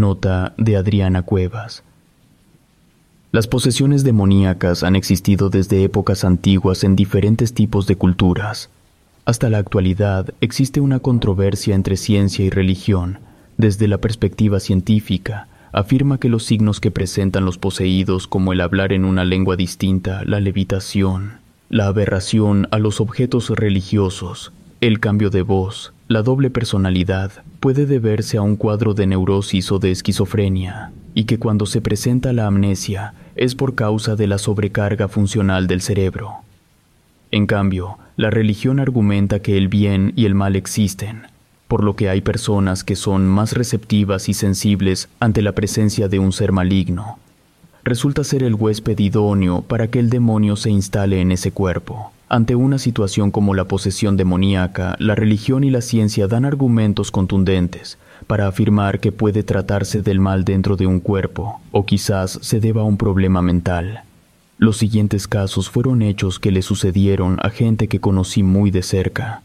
Nota de Adriana Cuevas. Las posesiones demoníacas han existido desde épocas antiguas en diferentes tipos de culturas. Hasta la actualidad existe una controversia entre ciencia y religión. Desde la perspectiva científica, afirma que los signos que presentan los poseídos como el hablar en una lengua distinta, la levitación, la aberración a los objetos religiosos, el cambio de voz, la doble personalidad, puede deberse a un cuadro de neurosis o de esquizofrenia, y que cuando se presenta la amnesia es por causa de la sobrecarga funcional del cerebro. En cambio, la religión argumenta que el bien y el mal existen, por lo que hay personas que son más receptivas y sensibles ante la presencia de un ser maligno. Resulta ser el huésped idóneo para que el demonio se instale en ese cuerpo. Ante una situación como la posesión demoníaca, la religión y la ciencia dan argumentos contundentes para afirmar que puede tratarse del mal dentro de un cuerpo, o quizás se deba a un problema mental. Los siguientes casos fueron hechos que le sucedieron a gente que conocí muy de cerca.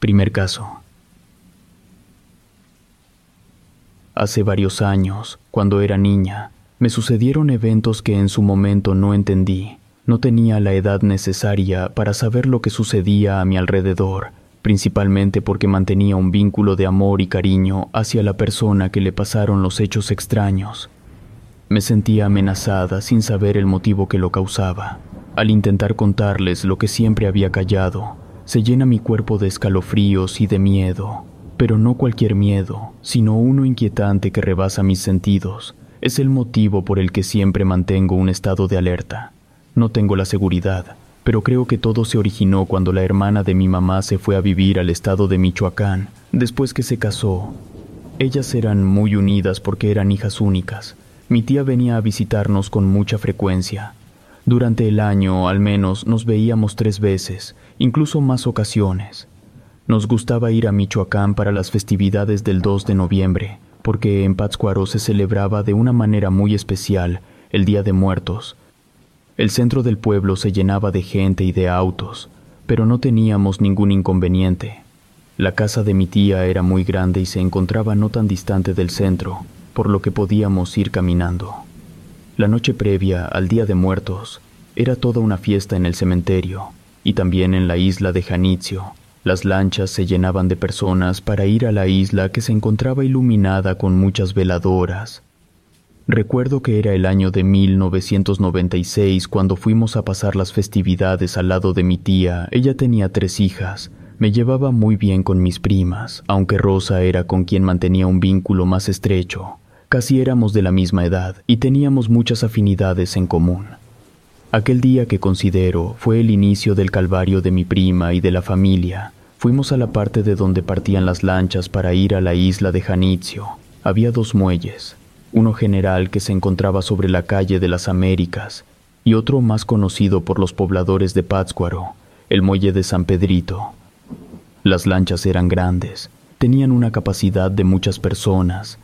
Primer caso. Hace varios años, cuando era niña, me sucedieron eventos que en su momento no entendí. No tenía la edad necesaria para saber lo que sucedía a mi alrededor, principalmente porque mantenía un vínculo de amor y cariño hacia la persona que le pasaron los hechos extraños. Me sentía amenazada sin saber el motivo que lo causaba. Al intentar contarles lo que siempre había callado, se llena mi cuerpo de escalofríos y de miedo, pero no cualquier miedo, sino uno inquietante que rebasa mis sentidos. Es el motivo por el que siempre mantengo un estado de alerta. No tengo la seguridad, pero creo que todo se originó cuando la hermana de mi mamá se fue a vivir al estado de Michoacán, después que se casó. Ellas eran muy unidas porque eran hijas únicas. Mi tía venía a visitarnos con mucha frecuencia, durante el año, al menos, nos veíamos tres veces, incluso más ocasiones. Nos gustaba ir a Michoacán para las festividades del 2 de noviembre, porque en Pátzcuaro se celebraba de una manera muy especial el Día de Muertos. El centro del pueblo se llenaba de gente y de autos, pero no teníamos ningún inconveniente. La casa de mi tía era muy grande y se encontraba no tan distante del centro, por lo que podíamos ir caminando. La noche previa al Día de Muertos era toda una fiesta en el cementerio y también en la isla de Janitzio. Las lanchas se llenaban de personas para ir a la isla que se encontraba iluminada con muchas veladoras. Recuerdo que era el año de 1996 cuando fuimos a pasar las festividades al lado de mi tía. Ella tenía tres hijas. Me llevaba muy bien con mis primas, aunque Rosa era con quien mantenía un vínculo más estrecho. Casi éramos de la misma edad y teníamos muchas afinidades en común. Aquel día que considero fue el inicio del calvario de mi prima y de la familia. Fuimos a la parte de donde partían las lanchas para ir a la isla de Janitzio. Había dos muelles, uno general que se encontraba sobre la calle de las Américas y otro más conocido por los pobladores de Pátzcuaro, el muelle de San Pedrito. Las lanchas eran grandes, tenían una capacidad de muchas personas,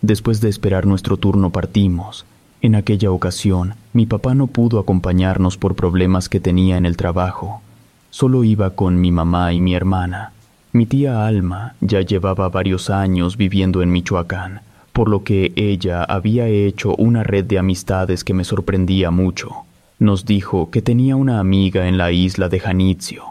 Después de esperar nuestro turno partimos. En aquella ocasión, mi papá no pudo acompañarnos por problemas que tenía en el trabajo. Solo iba con mi mamá y mi hermana. Mi tía Alma ya llevaba varios años viviendo en Michoacán, por lo que ella había hecho una red de amistades que me sorprendía mucho. Nos dijo que tenía una amiga en la isla de Janitzio,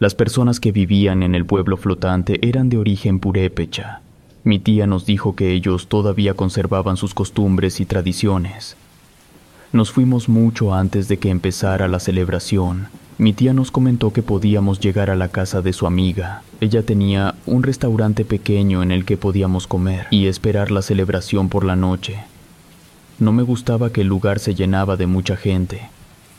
Las personas que vivían en el pueblo flotante eran de origen purépecha. Mi tía nos dijo que ellos todavía conservaban sus costumbres y tradiciones. Nos fuimos mucho antes de que empezara la celebración. Mi tía nos comentó que podíamos llegar a la casa de su amiga. Ella tenía un restaurante pequeño en el que podíamos comer y esperar la celebración por la noche. No me gustaba que el lugar se llenaba de mucha gente,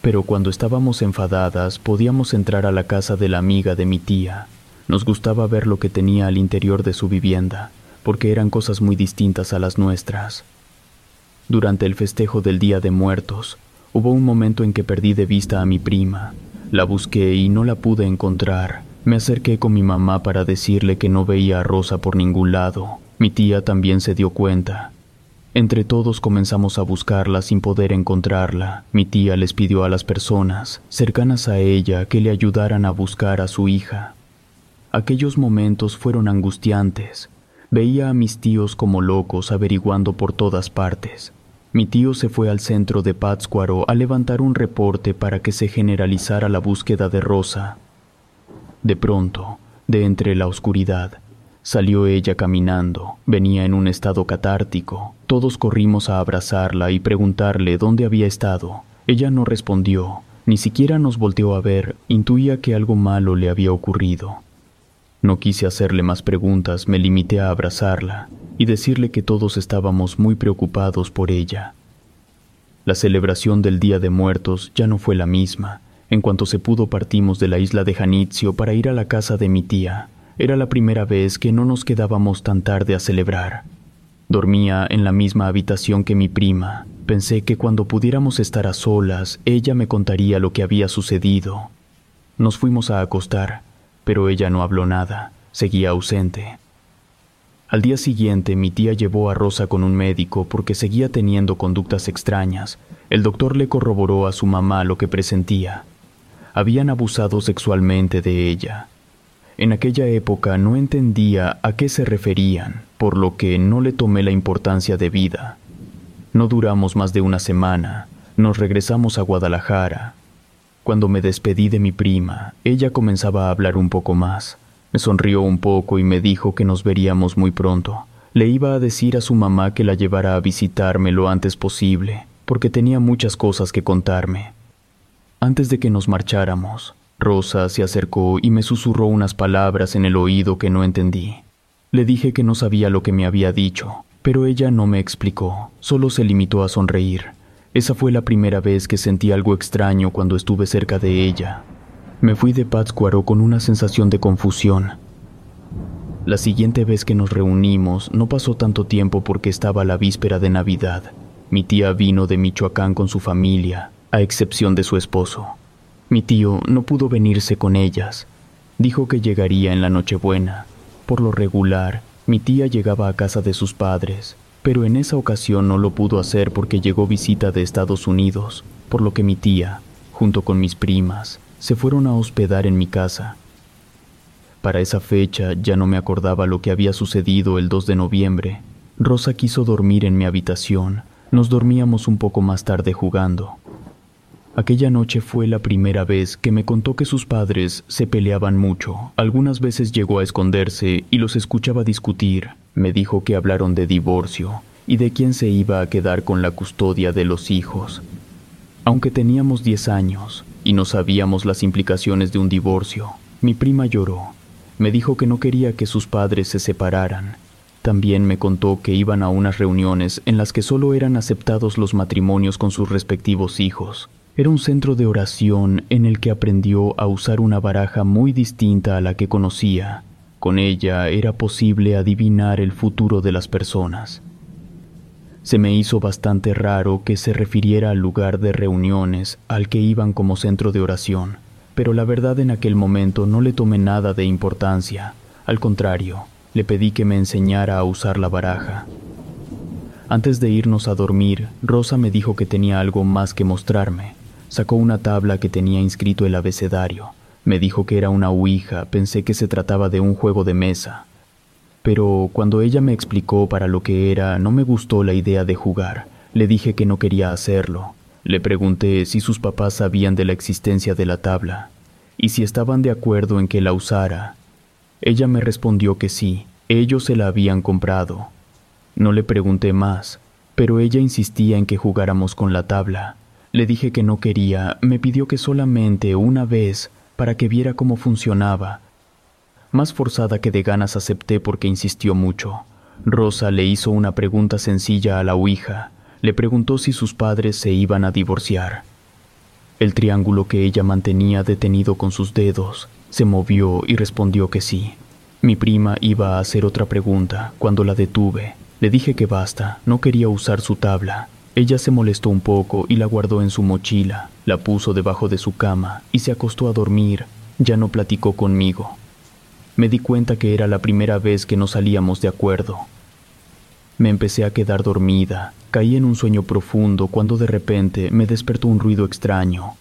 pero cuando estábamos enfadadas podíamos entrar a la casa de la amiga de mi tía. Nos gustaba ver lo que tenía al interior de su vivienda, porque eran cosas muy distintas a las nuestras. Durante el festejo del Día de Muertos, hubo un momento en que perdí de vista a mi prima. La busqué y no la pude encontrar. Me acerqué con mi mamá para decirle que no veía a Rosa por ningún lado. Mi tía también se dio cuenta, entre todos comenzamos a buscarla sin poder encontrarla. Mi tía les pidió a las personas cercanas a ella que le ayudaran a buscar a su hija. Aquellos momentos fueron angustiantes. Veía a mis tíos como locos averiguando por todas partes. Mi tío se fue al centro de Pátzcuaro a levantar un reporte para que se generalizara la búsqueda de Rosa. De pronto, de entre la oscuridad, Salió ella caminando, venía en un estado catártico. Todos corrimos a abrazarla y preguntarle dónde había estado. Ella no respondió, ni siquiera nos volteó a ver, intuía que algo malo le había ocurrido. No quise hacerle más preguntas, me limité a abrazarla y decirle que todos estábamos muy preocupados por ella. La celebración del Día de Muertos ya no fue la misma. En cuanto se pudo partimos de la isla de Janitzio para ir a la casa de mi tía. Era la primera vez que no nos quedábamos tan tarde a celebrar. Dormía en la misma habitación que mi prima. Pensé que cuando pudiéramos estar a solas, ella me contaría lo que había sucedido. Nos fuimos a acostar, pero ella no habló nada, seguía ausente. Al día siguiente mi tía llevó a Rosa con un médico porque seguía teniendo conductas extrañas. El doctor le corroboró a su mamá lo que presentía. Habían abusado sexualmente de ella. En aquella época no entendía a qué se referían, por lo que no le tomé la importancia de vida. No duramos más de una semana, nos regresamos a Guadalajara. Cuando me despedí de mi prima, ella comenzaba a hablar un poco más. Me sonrió un poco y me dijo que nos veríamos muy pronto. Le iba a decir a su mamá que la llevara a visitarme lo antes posible, porque tenía muchas cosas que contarme. Antes de que nos marcháramos, Rosa se acercó y me susurró unas palabras en el oído que no entendí. Le dije que no sabía lo que me había dicho, pero ella no me explicó, solo se limitó a sonreír. Esa fue la primera vez que sentí algo extraño cuando estuve cerca de ella. Me fui de Pátzcuaro con una sensación de confusión. La siguiente vez que nos reunimos no pasó tanto tiempo porque estaba la víspera de Navidad. Mi tía vino de Michoacán con su familia, a excepción de su esposo. Mi tío no pudo venirse con ellas. Dijo que llegaría en la Nochebuena. Por lo regular, mi tía llegaba a casa de sus padres, pero en esa ocasión no lo pudo hacer porque llegó visita de Estados Unidos, por lo que mi tía, junto con mis primas, se fueron a hospedar en mi casa. Para esa fecha ya no me acordaba lo que había sucedido el 2 de noviembre. Rosa quiso dormir en mi habitación. Nos dormíamos un poco más tarde jugando. Aquella noche fue la primera vez que me contó que sus padres se peleaban mucho. Algunas veces llegó a esconderse y los escuchaba discutir. Me dijo que hablaron de divorcio y de quién se iba a quedar con la custodia de los hijos. Aunque teníamos 10 años y no sabíamos las implicaciones de un divorcio, mi prima lloró. Me dijo que no quería que sus padres se separaran. También me contó que iban a unas reuniones en las que solo eran aceptados los matrimonios con sus respectivos hijos. Era un centro de oración en el que aprendió a usar una baraja muy distinta a la que conocía. Con ella era posible adivinar el futuro de las personas. Se me hizo bastante raro que se refiriera al lugar de reuniones al que iban como centro de oración, pero la verdad en aquel momento no le tomé nada de importancia. Al contrario, le pedí que me enseñara a usar la baraja. Antes de irnos a dormir, Rosa me dijo que tenía algo más que mostrarme. Sacó una tabla que tenía inscrito el abecedario. Me dijo que era una ouija, pensé que se trataba de un juego de mesa. Pero cuando ella me explicó para lo que era, no me gustó la idea de jugar. Le dije que no quería hacerlo. Le pregunté si sus papás sabían de la existencia de la tabla. y si estaban de acuerdo en que la usara. Ella me respondió que sí, ellos se la habían comprado. No le pregunté más, pero ella insistía en que jugáramos con la tabla. Le dije que no quería, me pidió que solamente una vez para que viera cómo funcionaba. Más forzada que de ganas acepté porque insistió mucho. Rosa le hizo una pregunta sencilla a la Ouija. Le preguntó si sus padres se iban a divorciar. El triángulo que ella mantenía detenido con sus dedos se movió y respondió que sí. Mi prima iba a hacer otra pregunta cuando la detuve. Le dije que basta, no quería usar su tabla. Ella se molestó un poco y la guardó en su mochila, la puso debajo de su cama y se acostó a dormir. Ya no platicó conmigo. Me di cuenta que era la primera vez que no salíamos de acuerdo. Me empecé a quedar dormida, caí en un sueño profundo cuando de repente me despertó un ruido extraño.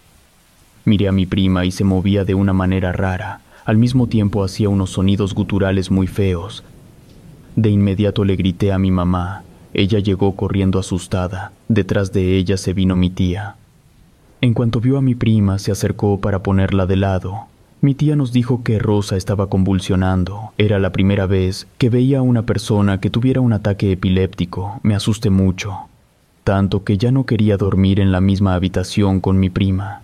Miré a mi prima y se movía de una manera rara. Al mismo tiempo hacía unos sonidos guturales muy feos. De inmediato le grité a mi mamá. Ella llegó corriendo asustada. Detrás de ella se vino mi tía. En cuanto vio a mi prima, se acercó para ponerla de lado. Mi tía nos dijo que Rosa estaba convulsionando. Era la primera vez que veía a una persona que tuviera un ataque epiléptico. Me asusté mucho. Tanto que ya no quería dormir en la misma habitación con mi prima.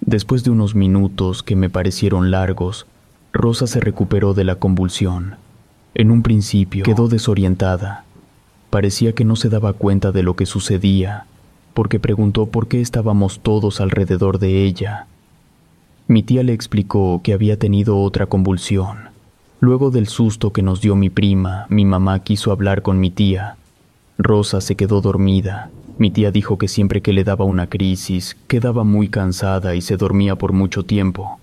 Después de unos minutos que me parecieron largos, Rosa se recuperó de la convulsión. En un principio quedó desorientada. Parecía que no se daba cuenta de lo que sucedía, porque preguntó por qué estábamos todos alrededor de ella. Mi tía le explicó que había tenido otra convulsión. Luego del susto que nos dio mi prima, mi mamá quiso hablar con mi tía. Rosa se quedó dormida mi tía dijo que siempre que le daba una crisis, quedaba muy cansada y se dormía por mucho tiempo.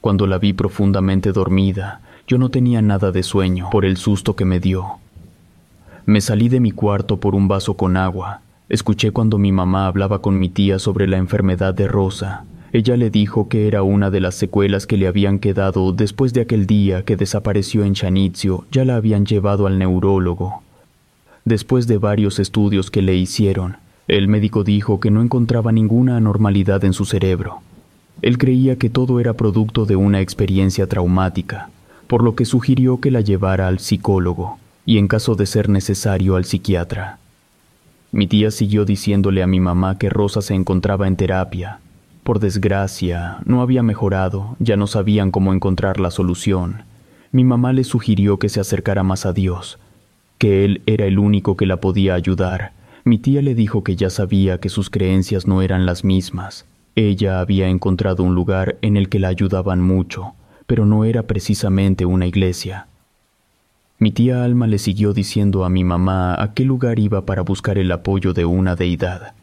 Cuando la vi profundamente dormida, yo no tenía nada de sueño por el susto que me dio. Me salí de mi cuarto por un vaso con agua. Escuché cuando mi mamá hablaba con mi tía sobre la enfermedad de Rosa. Ella le dijo que era una de las secuelas que le habían quedado después de aquel día que desapareció en Chanizio, ya la habían llevado al neurólogo. Después de varios estudios que le hicieron, el médico dijo que no encontraba ninguna anormalidad en su cerebro. Él creía que todo era producto de una experiencia traumática, por lo que sugirió que la llevara al psicólogo y en caso de ser necesario al psiquiatra. Mi tía siguió diciéndole a mi mamá que Rosa se encontraba en terapia. Por desgracia, no había mejorado, ya no sabían cómo encontrar la solución. Mi mamá le sugirió que se acercara más a Dios, que él era el único que la podía ayudar. Mi tía le dijo que ya sabía que sus creencias no eran las mismas. Ella había encontrado un lugar en el que la ayudaban mucho, pero no era precisamente una iglesia. Mi tía Alma le siguió diciendo a mi mamá a qué lugar iba para buscar el apoyo de una deidad.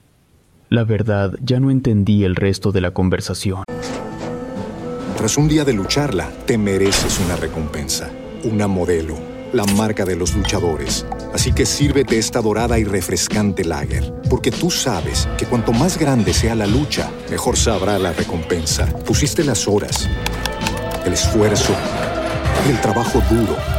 La verdad, ya no entendí el resto de la conversación. Tras un día de lucharla, te mereces una recompensa, una modelo la marca de los luchadores. Así que sírvete esta dorada y refrescante lager, porque tú sabes que cuanto más grande sea la lucha, mejor sabrá la recompensa. Pusiste las horas, el esfuerzo, el trabajo duro.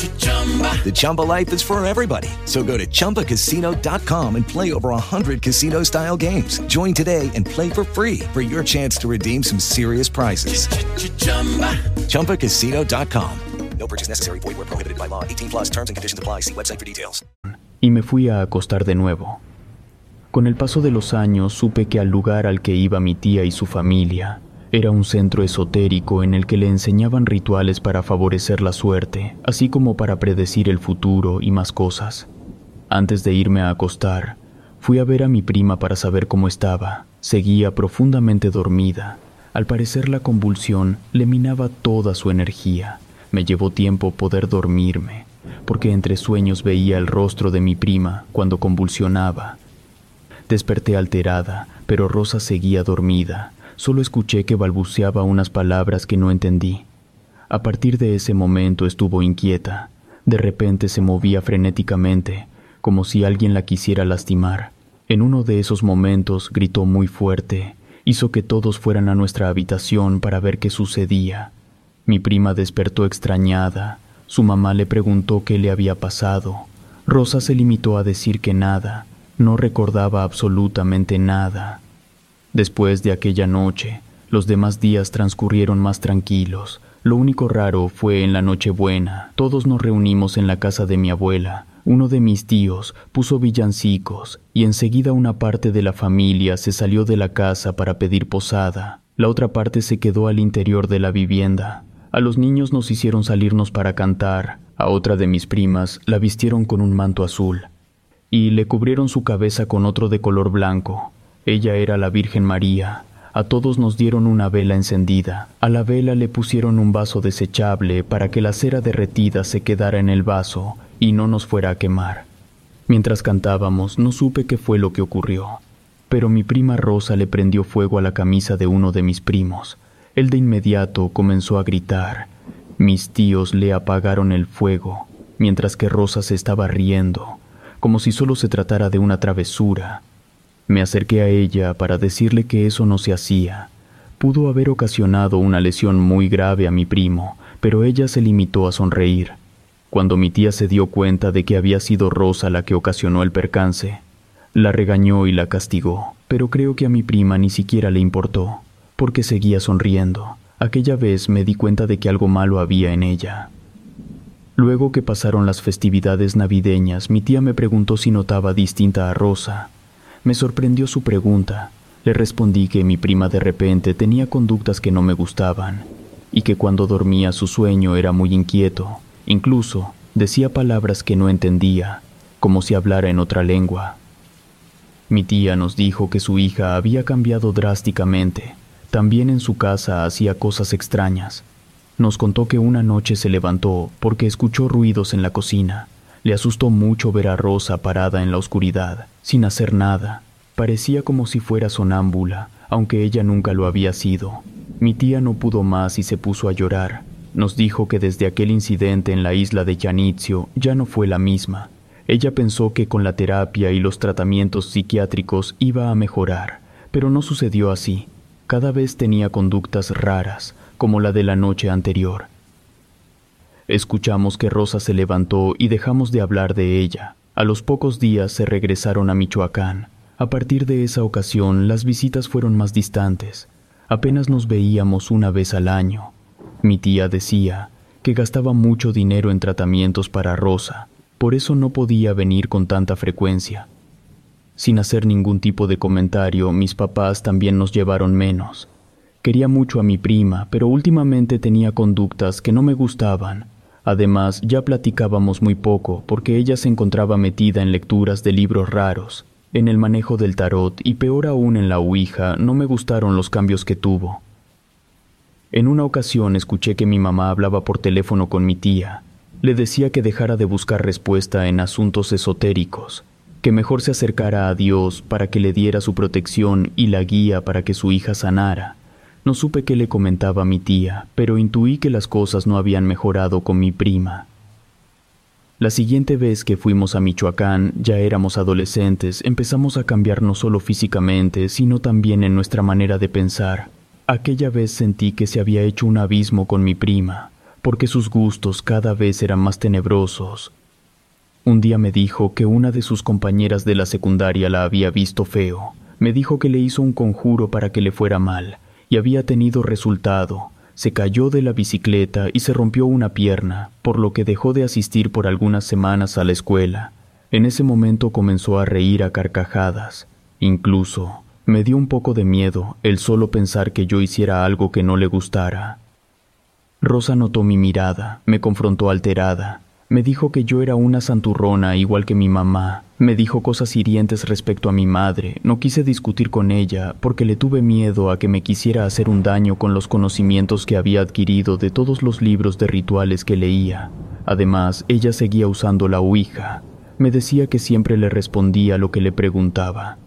The Chumba life is for everybody. So go to ChumbaCasino.com and play over 100 casino style games. Join today and play for free for your chance to redeem some serious prizes. ChumbaCasino.com. No purchase necessary. Void where prohibited by law. 18 plus terms and conditions apply. See website for details. Y me fui a acostar de nuevo. Con el paso de los años supe que al lugar al que iba mi tía y su familia era un centro esotérico en el que le enseñaban rituales para favorecer la suerte, así como para predecir el futuro y más cosas. Antes de irme a acostar, fui a ver a mi prima para saber cómo estaba. Seguía profundamente dormida. Al parecer la convulsión le minaba toda su energía. Me llevó tiempo poder dormirme, porque entre sueños veía el rostro de mi prima cuando convulsionaba. Desperté alterada, pero Rosa seguía dormida. Solo escuché que balbuceaba unas palabras que no entendí. A partir de ese momento estuvo inquieta. De repente se movía frenéticamente, como si alguien la quisiera lastimar. En uno de esos momentos gritó muy fuerte, hizo que todos fueran a nuestra habitación para ver qué sucedía. Mi prima despertó extrañada, su mamá le preguntó qué le había pasado. Rosa se limitó a decir que nada, no recordaba absolutamente nada. Después de aquella noche, los demás días transcurrieron más tranquilos. Lo único raro fue en la Nochebuena. Todos nos reunimos en la casa de mi abuela. Uno de mis tíos puso villancicos y enseguida una parte de la familia se salió de la casa para pedir posada. La otra parte se quedó al interior de la vivienda. A los niños nos hicieron salirnos para cantar. A otra de mis primas la vistieron con un manto azul y le cubrieron su cabeza con otro de color blanco. Ella era la Virgen María. A todos nos dieron una vela encendida. A la vela le pusieron un vaso desechable para que la cera derretida se quedara en el vaso y no nos fuera a quemar. Mientras cantábamos, no supe qué fue lo que ocurrió, pero mi prima Rosa le prendió fuego a la camisa de uno de mis primos. Él de inmediato comenzó a gritar. Mis tíos le apagaron el fuego, mientras que Rosa se estaba riendo, como si solo se tratara de una travesura. Me acerqué a ella para decirle que eso no se hacía. Pudo haber ocasionado una lesión muy grave a mi primo, pero ella se limitó a sonreír. Cuando mi tía se dio cuenta de que había sido Rosa la que ocasionó el percance, la regañó y la castigó, pero creo que a mi prima ni siquiera le importó, porque seguía sonriendo. Aquella vez me di cuenta de que algo malo había en ella. Luego que pasaron las festividades navideñas, mi tía me preguntó si notaba distinta a Rosa. Me sorprendió su pregunta. Le respondí que mi prima de repente tenía conductas que no me gustaban, y que cuando dormía su sueño era muy inquieto, Incluso decía palabras que no entendía, como si hablara en otra lengua. Mi tía nos dijo que su hija había cambiado drásticamente. También en su casa hacía cosas extrañas. Nos contó que una noche se levantó porque escuchó ruidos en la cocina. Le asustó mucho ver a Rosa parada en la oscuridad, sin hacer nada. Parecía como si fuera sonámbula, aunque ella nunca lo había sido. Mi tía no pudo más y se puso a llorar. Nos dijo que desde aquel incidente en la isla de Yanizio ya no fue la misma. Ella pensó que con la terapia y los tratamientos psiquiátricos iba a mejorar, pero no sucedió así. Cada vez tenía conductas raras, como la de la noche anterior. Escuchamos que Rosa se levantó y dejamos de hablar de ella. A los pocos días se regresaron a Michoacán. A partir de esa ocasión las visitas fueron más distantes. Apenas nos veíamos una vez al año. Mi tía decía que gastaba mucho dinero en tratamientos para Rosa, por eso no podía venir con tanta frecuencia. Sin hacer ningún tipo de comentario, mis papás también nos llevaron menos. Quería mucho a mi prima, pero últimamente tenía conductas que no me gustaban. Además, ya platicábamos muy poco porque ella se encontraba metida en lecturas de libros raros, en el manejo del tarot y peor aún en la Ouija, no me gustaron los cambios que tuvo. En una ocasión escuché que mi mamá hablaba por teléfono con mi tía. Le decía que dejara de buscar respuesta en asuntos esotéricos, que mejor se acercara a Dios para que le diera su protección y la guía para que su hija sanara. No supe qué le comentaba mi tía, pero intuí que las cosas no habían mejorado con mi prima. La siguiente vez que fuimos a Michoacán, ya éramos adolescentes, empezamos a cambiar no solo físicamente, sino también en nuestra manera de pensar. Aquella vez sentí que se había hecho un abismo con mi prima, porque sus gustos cada vez eran más tenebrosos. Un día me dijo que una de sus compañeras de la secundaria la había visto feo. Me dijo que le hizo un conjuro para que le fuera mal, y había tenido resultado. Se cayó de la bicicleta y se rompió una pierna, por lo que dejó de asistir por algunas semanas a la escuela. En ese momento comenzó a reír a carcajadas. Incluso me dio un poco de miedo el solo pensar que yo hiciera algo que no le gustara. Rosa notó mi mirada, me confrontó alterada, me dijo que yo era una santurrona igual que mi mamá, me dijo cosas hirientes respecto a mi madre, no quise discutir con ella porque le tuve miedo a que me quisiera hacer un daño con los conocimientos que había adquirido de todos los libros de rituales que leía. Además, ella seguía usando la Ouija. Me decía que siempre le respondía lo que le preguntaba,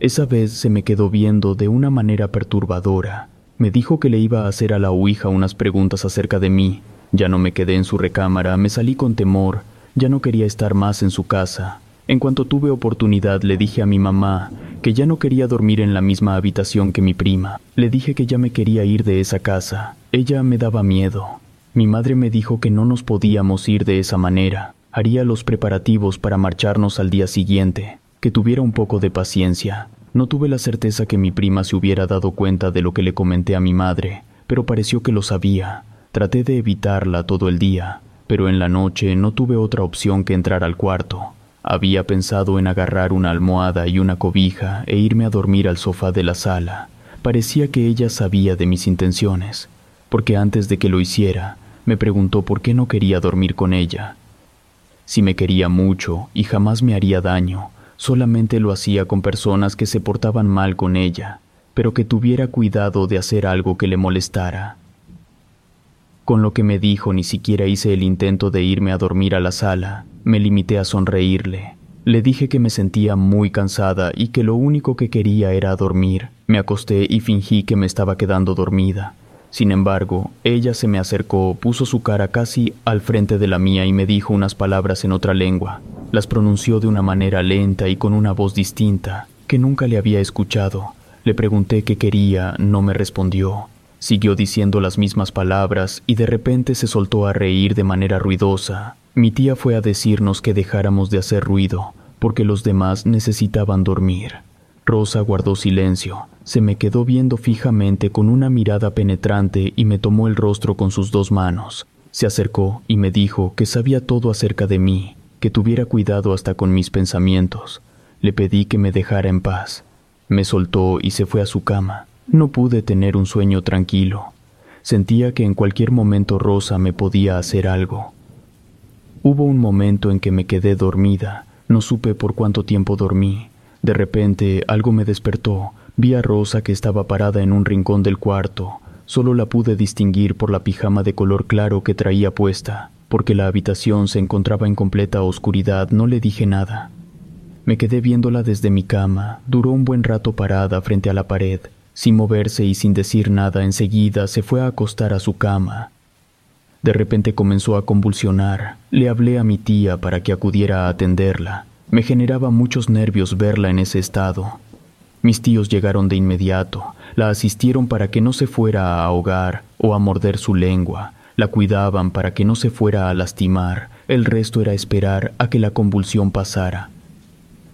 esa vez se me quedó viendo de una manera perturbadora. Me dijo que le iba a hacer a la Ouija unas preguntas acerca de mí. Ya no me quedé en su recámara, me salí con temor, ya no quería estar más en su casa. En cuanto tuve oportunidad le dije a mi mamá que ya no quería dormir en la misma habitación que mi prima. Le dije que ya me quería ir de esa casa. Ella me daba miedo. Mi madre me dijo que no nos podíamos ir de esa manera. Haría los preparativos para marcharnos al día siguiente. Que tuviera un poco de paciencia. No tuve la certeza que mi prima se hubiera dado cuenta de lo que le comenté a mi madre, pero pareció que lo sabía. Traté de evitarla todo el día, pero en la noche no tuve otra opción que entrar al cuarto. Había pensado en agarrar una almohada y una cobija e irme a dormir al sofá de la sala. Parecía que ella sabía de mis intenciones, porque antes de que lo hiciera, me preguntó por qué no quería dormir con ella. Si me quería mucho y jamás me haría daño, solamente lo hacía con personas que se portaban mal con ella, pero que tuviera cuidado de hacer algo que le molestara. Con lo que me dijo ni siquiera hice el intento de irme a dormir a la sala, me limité a sonreírle. Le dije que me sentía muy cansada y que lo único que quería era dormir. Me acosté y fingí que me estaba quedando dormida. Sin embargo, ella se me acercó, puso su cara casi al frente de la mía y me dijo unas palabras en otra lengua. Las pronunció de una manera lenta y con una voz distinta, que nunca le había escuchado. Le pregunté qué quería, no me respondió. Siguió diciendo las mismas palabras y de repente se soltó a reír de manera ruidosa. Mi tía fue a decirnos que dejáramos de hacer ruido, porque los demás necesitaban dormir. Rosa guardó silencio, se me quedó viendo fijamente con una mirada penetrante y me tomó el rostro con sus dos manos. Se acercó y me dijo que sabía todo acerca de mí, que tuviera cuidado hasta con mis pensamientos. Le pedí que me dejara en paz. Me soltó y se fue a su cama. No pude tener un sueño tranquilo. Sentía que en cualquier momento Rosa me podía hacer algo. Hubo un momento en que me quedé dormida. No supe por cuánto tiempo dormí. De repente algo me despertó. Vi a Rosa que estaba parada en un rincón del cuarto. Solo la pude distinguir por la pijama de color claro que traía puesta. Porque la habitación se encontraba en completa oscuridad, no le dije nada. Me quedé viéndola desde mi cama. Duró un buen rato parada frente a la pared. Sin moverse y sin decir nada, enseguida se fue a acostar a su cama. De repente comenzó a convulsionar. Le hablé a mi tía para que acudiera a atenderla. Me generaba muchos nervios verla en ese estado. Mis tíos llegaron de inmediato, la asistieron para que no se fuera a ahogar o a morder su lengua, la cuidaban para que no se fuera a lastimar, el resto era esperar a que la convulsión pasara.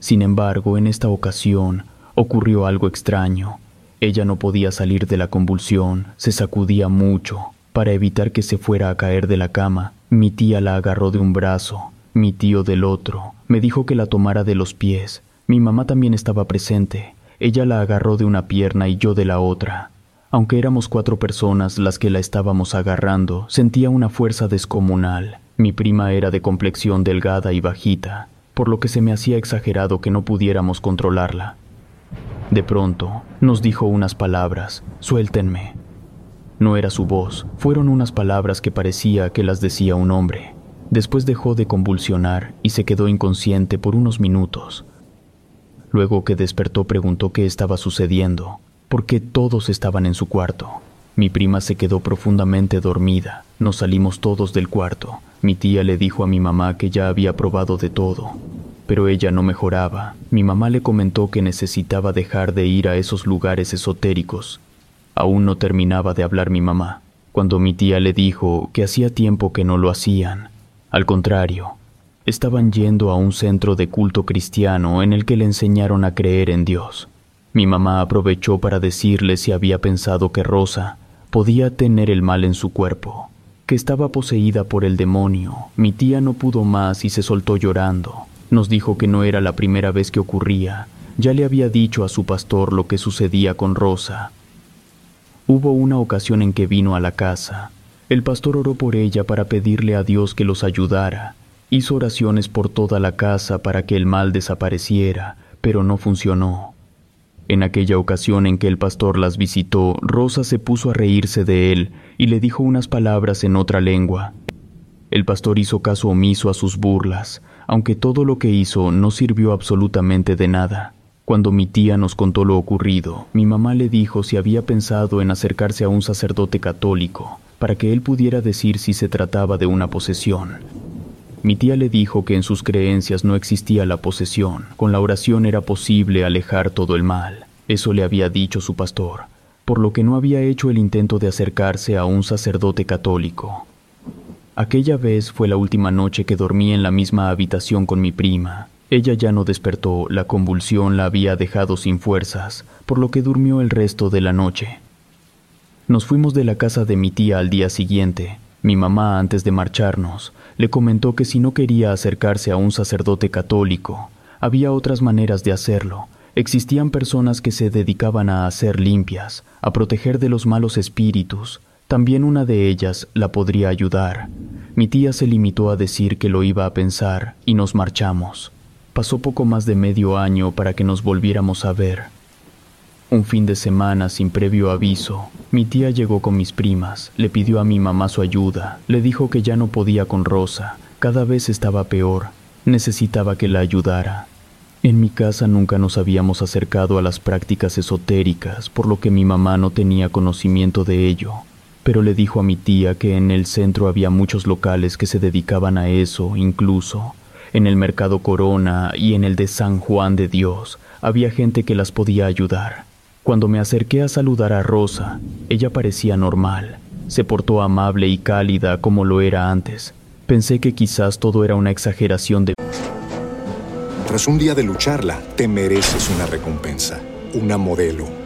Sin embargo, en esta ocasión ocurrió algo extraño. Ella no podía salir de la convulsión, se sacudía mucho. Para evitar que se fuera a caer de la cama, mi tía la agarró de un brazo, mi tío del otro. Me dijo que la tomara de los pies. Mi mamá también estaba presente. Ella la agarró de una pierna y yo de la otra. Aunque éramos cuatro personas las que la estábamos agarrando, sentía una fuerza descomunal. Mi prima era de complexión delgada y bajita, por lo que se me hacía exagerado que no pudiéramos controlarla. De pronto, nos dijo unas palabras, suéltenme. No era su voz, fueron unas palabras que parecía que las decía un hombre. Después dejó de convulsionar y se quedó inconsciente por unos minutos. Luego que despertó preguntó qué estaba sucediendo, porque todos estaban en su cuarto. Mi prima se quedó profundamente dormida. Nos salimos todos del cuarto. Mi tía le dijo a mi mamá que ya había probado de todo, pero ella no mejoraba. Mi mamá le comentó que necesitaba dejar de ir a esos lugares esotéricos. Aún no terminaba de hablar mi mamá, cuando mi tía le dijo que hacía tiempo que no lo hacían. Al contrario, estaban yendo a un centro de culto cristiano en el que le enseñaron a creer en Dios. Mi mamá aprovechó para decirle si había pensado que Rosa podía tener el mal en su cuerpo, que estaba poseída por el demonio. Mi tía no pudo más y se soltó llorando. Nos dijo que no era la primera vez que ocurría. Ya le había dicho a su pastor lo que sucedía con Rosa. Hubo una ocasión en que vino a la casa. El pastor oró por ella para pedirle a Dios que los ayudara. Hizo oraciones por toda la casa para que el mal desapareciera, pero no funcionó. En aquella ocasión en que el pastor las visitó, Rosa se puso a reírse de él y le dijo unas palabras en otra lengua. El pastor hizo caso omiso a sus burlas, aunque todo lo que hizo no sirvió absolutamente de nada. Cuando mi tía nos contó lo ocurrido, mi mamá le dijo si había pensado en acercarse a un sacerdote católico para que él pudiera decir si se trataba de una posesión. Mi tía le dijo que en sus creencias no existía la posesión, con la oración era posible alejar todo el mal. Eso le había dicho su pastor, por lo que no había hecho el intento de acercarse a un sacerdote católico. Aquella vez fue la última noche que dormí en la misma habitación con mi prima. Ella ya no despertó, la convulsión la había dejado sin fuerzas, por lo que durmió el resto de la noche. Nos fuimos de la casa de mi tía al día siguiente. Mi mamá, antes de marcharnos, le comentó que si no quería acercarse a un sacerdote católico, había otras maneras de hacerlo. Existían personas que se dedicaban a hacer limpias, a proteger de los malos espíritus. También una de ellas la podría ayudar. Mi tía se limitó a decir que lo iba a pensar y nos marchamos. Pasó poco más de medio año para que nos volviéramos a ver. Un fin de semana sin previo aviso, mi tía llegó con mis primas, le pidió a mi mamá su ayuda, le dijo que ya no podía con Rosa, cada vez estaba peor, necesitaba que la ayudara. En mi casa nunca nos habíamos acercado a las prácticas esotéricas, por lo que mi mamá no tenía conocimiento de ello, pero le dijo a mi tía que en el centro había muchos locales que se dedicaban a eso, incluso en el mercado Corona y en el de San Juan de Dios había gente que las podía ayudar. Cuando me acerqué a saludar a Rosa, ella parecía normal. Se portó amable y cálida como lo era antes. Pensé que quizás todo era una exageración de... Tras un día de lucharla, te mereces una recompensa, una modelo,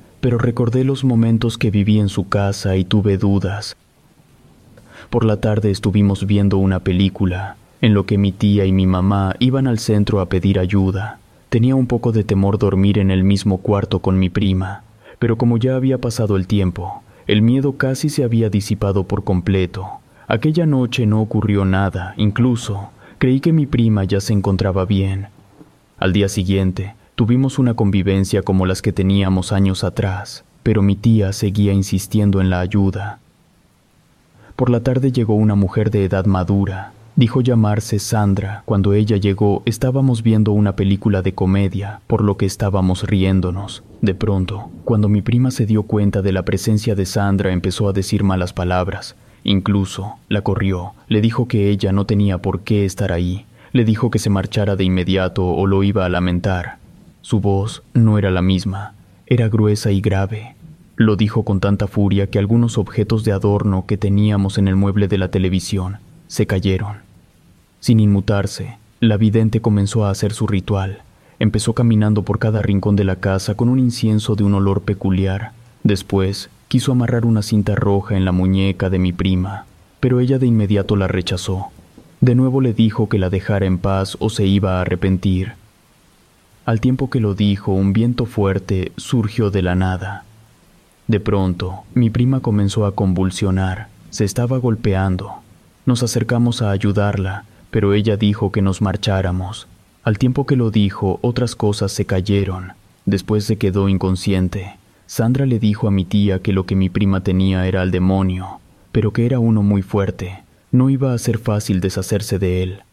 pero recordé los momentos que viví en su casa y tuve dudas. Por la tarde estuvimos viendo una película, en lo que mi tía y mi mamá iban al centro a pedir ayuda. Tenía un poco de temor dormir en el mismo cuarto con mi prima, pero como ya había pasado el tiempo, el miedo casi se había disipado por completo. Aquella noche no ocurrió nada, incluso creí que mi prima ya se encontraba bien. Al día siguiente, tuvimos una convivencia como las que teníamos años atrás, pero mi tía seguía insistiendo en la ayuda. Por la tarde llegó una mujer de edad madura. Dijo llamarse Sandra. Cuando ella llegó estábamos viendo una película de comedia, por lo que estábamos riéndonos. De pronto, cuando mi prima se dio cuenta de la presencia de Sandra empezó a decir malas palabras. Incluso la corrió, le dijo que ella no tenía por qué estar ahí, le dijo que se marchara de inmediato o lo iba a lamentar. Su voz no era la misma, era gruesa y grave. Lo dijo con tanta furia que algunos objetos de adorno que teníamos en el mueble de la televisión se cayeron. Sin inmutarse, la vidente comenzó a hacer su ritual. Empezó caminando por cada rincón de la casa con un incienso de un olor peculiar. Después, quiso amarrar una cinta roja en la muñeca de mi prima, pero ella de inmediato la rechazó. De nuevo le dijo que la dejara en paz o se iba a arrepentir. Al tiempo que lo dijo, un viento fuerte surgió de la nada. De pronto, mi prima comenzó a convulsionar, se estaba golpeando. Nos acercamos a ayudarla, pero ella dijo que nos marcháramos. Al tiempo que lo dijo, otras cosas se cayeron. Después se quedó inconsciente. Sandra le dijo a mi tía que lo que mi prima tenía era el demonio, pero que era uno muy fuerte. No iba a ser fácil deshacerse de él.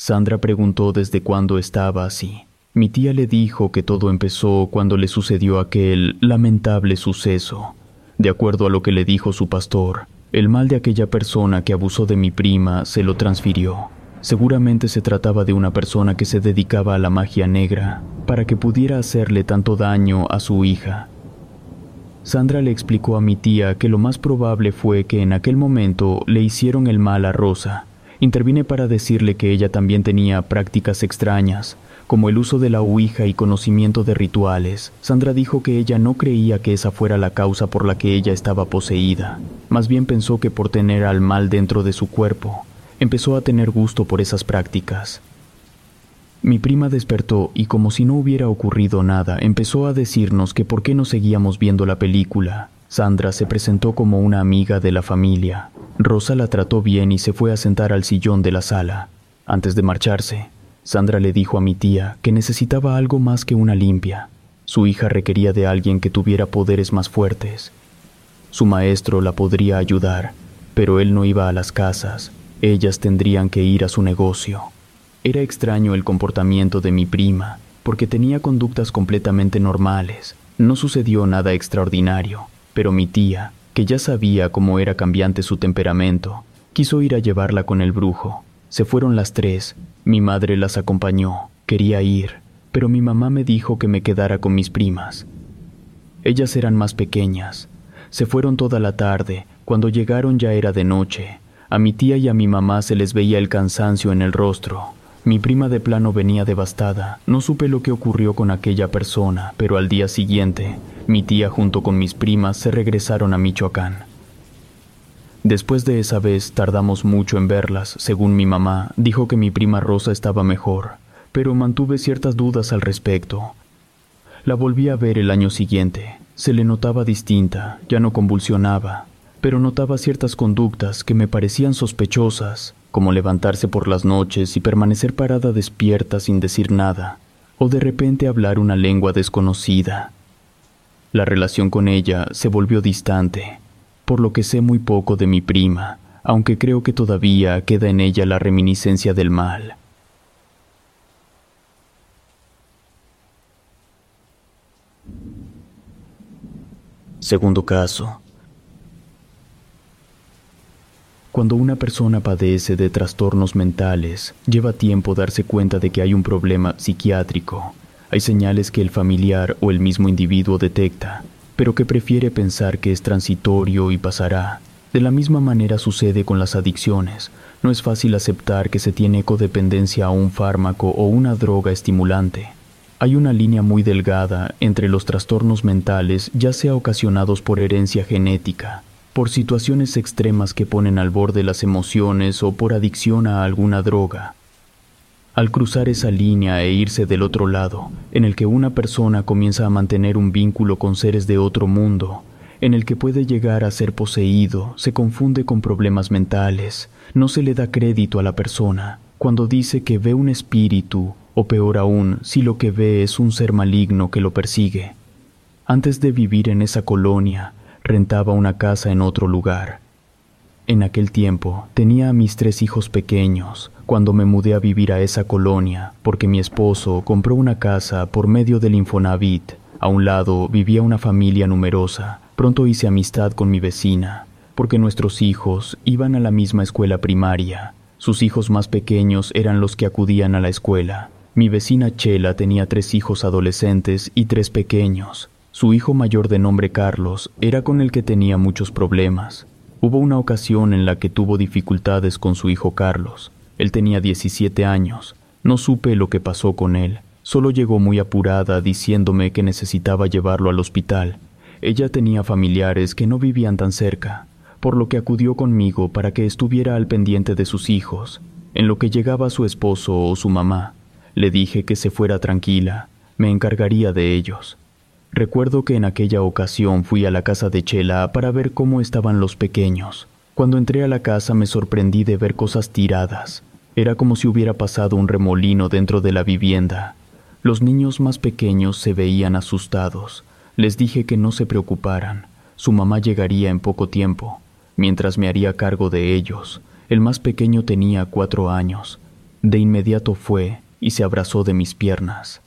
Sandra preguntó desde cuándo estaba así. Mi tía le dijo que todo empezó cuando le sucedió aquel lamentable suceso. De acuerdo a lo que le dijo su pastor, el mal de aquella persona que abusó de mi prima se lo transfirió. Seguramente se trataba de una persona que se dedicaba a la magia negra para que pudiera hacerle tanto daño a su hija. Sandra le explicó a mi tía que lo más probable fue que en aquel momento le hicieron el mal a Rosa. Intervine para decirle que ella también tenía prácticas extrañas, como el uso de la Ouija y conocimiento de rituales, Sandra dijo que ella no creía que esa fuera la causa por la que ella estaba poseída. Más bien pensó que por tener al mal dentro de su cuerpo, empezó a tener gusto por esas prácticas. Mi prima despertó y como si no hubiera ocurrido nada, empezó a decirnos que por qué no seguíamos viendo la película. Sandra se presentó como una amiga de la familia. Rosa la trató bien y se fue a sentar al sillón de la sala. Antes de marcharse, Sandra le dijo a mi tía que necesitaba algo más que una limpia. Su hija requería de alguien que tuviera poderes más fuertes. Su maestro la podría ayudar, pero él no iba a las casas. Ellas tendrían que ir a su negocio. Era extraño el comportamiento de mi prima, porque tenía conductas completamente normales. No sucedió nada extraordinario, pero mi tía, que ya sabía cómo era cambiante su temperamento, quiso ir a llevarla con el brujo. Se fueron las tres, mi madre las acompañó, quería ir, pero mi mamá me dijo que me quedara con mis primas. Ellas eran más pequeñas. Se fueron toda la tarde, cuando llegaron ya era de noche. A mi tía y a mi mamá se les veía el cansancio en el rostro. Mi prima de plano venía devastada. No supe lo que ocurrió con aquella persona, pero al día siguiente, mi tía junto con mis primas se regresaron a Michoacán. Después de esa vez tardamos mucho en verlas, según mi mamá, dijo que mi prima Rosa estaba mejor, pero mantuve ciertas dudas al respecto. La volví a ver el año siguiente. Se le notaba distinta, ya no convulsionaba, pero notaba ciertas conductas que me parecían sospechosas, como levantarse por las noches y permanecer parada despierta sin decir nada, o de repente hablar una lengua desconocida. La relación con ella se volvió distante, por lo que sé muy poco de mi prima, aunque creo que todavía queda en ella la reminiscencia del mal. Segundo caso. Cuando una persona padece de trastornos mentales, lleva tiempo darse cuenta de que hay un problema psiquiátrico. Hay señales que el familiar o el mismo individuo detecta, pero que prefiere pensar que es transitorio y pasará. De la misma manera sucede con las adicciones. No es fácil aceptar que se tiene codependencia a un fármaco o una droga estimulante. Hay una línea muy delgada entre los trastornos mentales, ya sea ocasionados por herencia genética, por situaciones extremas que ponen al borde las emociones o por adicción a alguna droga. Al cruzar esa línea e irse del otro lado, en el que una persona comienza a mantener un vínculo con seres de otro mundo, en el que puede llegar a ser poseído, se confunde con problemas mentales, no se le da crédito a la persona cuando dice que ve un espíritu, o peor aún, si lo que ve es un ser maligno que lo persigue. Antes de vivir en esa colonia, rentaba una casa en otro lugar. En aquel tiempo tenía a mis tres hijos pequeños, cuando me mudé a vivir a esa colonia, porque mi esposo compró una casa por medio del Infonavit. A un lado vivía una familia numerosa. Pronto hice amistad con mi vecina, porque nuestros hijos iban a la misma escuela primaria. Sus hijos más pequeños eran los que acudían a la escuela. Mi vecina Chela tenía tres hijos adolescentes y tres pequeños. Su hijo mayor de nombre Carlos era con el que tenía muchos problemas. Hubo una ocasión en la que tuvo dificultades con su hijo Carlos. Él tenía 17 años. No supe lo que pasó con él. Solo llegó muy apurada diciéndome que necesitaba llevarlo al hospital. Ella tenía familiares que no vivían tan cerca, por lo que acudió conmigo para que estuviera al pendiente de sus hijos. En lo que llegaba su esposo o su mamá, le dije que se fuera tranquila, me encargaría de ellos. Recuerdo que en aquella ocasión fui a la casa de Chela para ver cómo estaban los pequeños. Cuando entré a la casa me sorprendí de ver cosas tiradas, era como si hubiera pasado un remolino dentro de la vivienda. Los niños más pequeños se veían asustados. Les dije que no se preocuparan. Su mamá llegaría en poco tiempo, mientras me haría cargo de ellos. El más pequeño tenía cuatro años. De inmediato fue y se abrazó de mis piernas.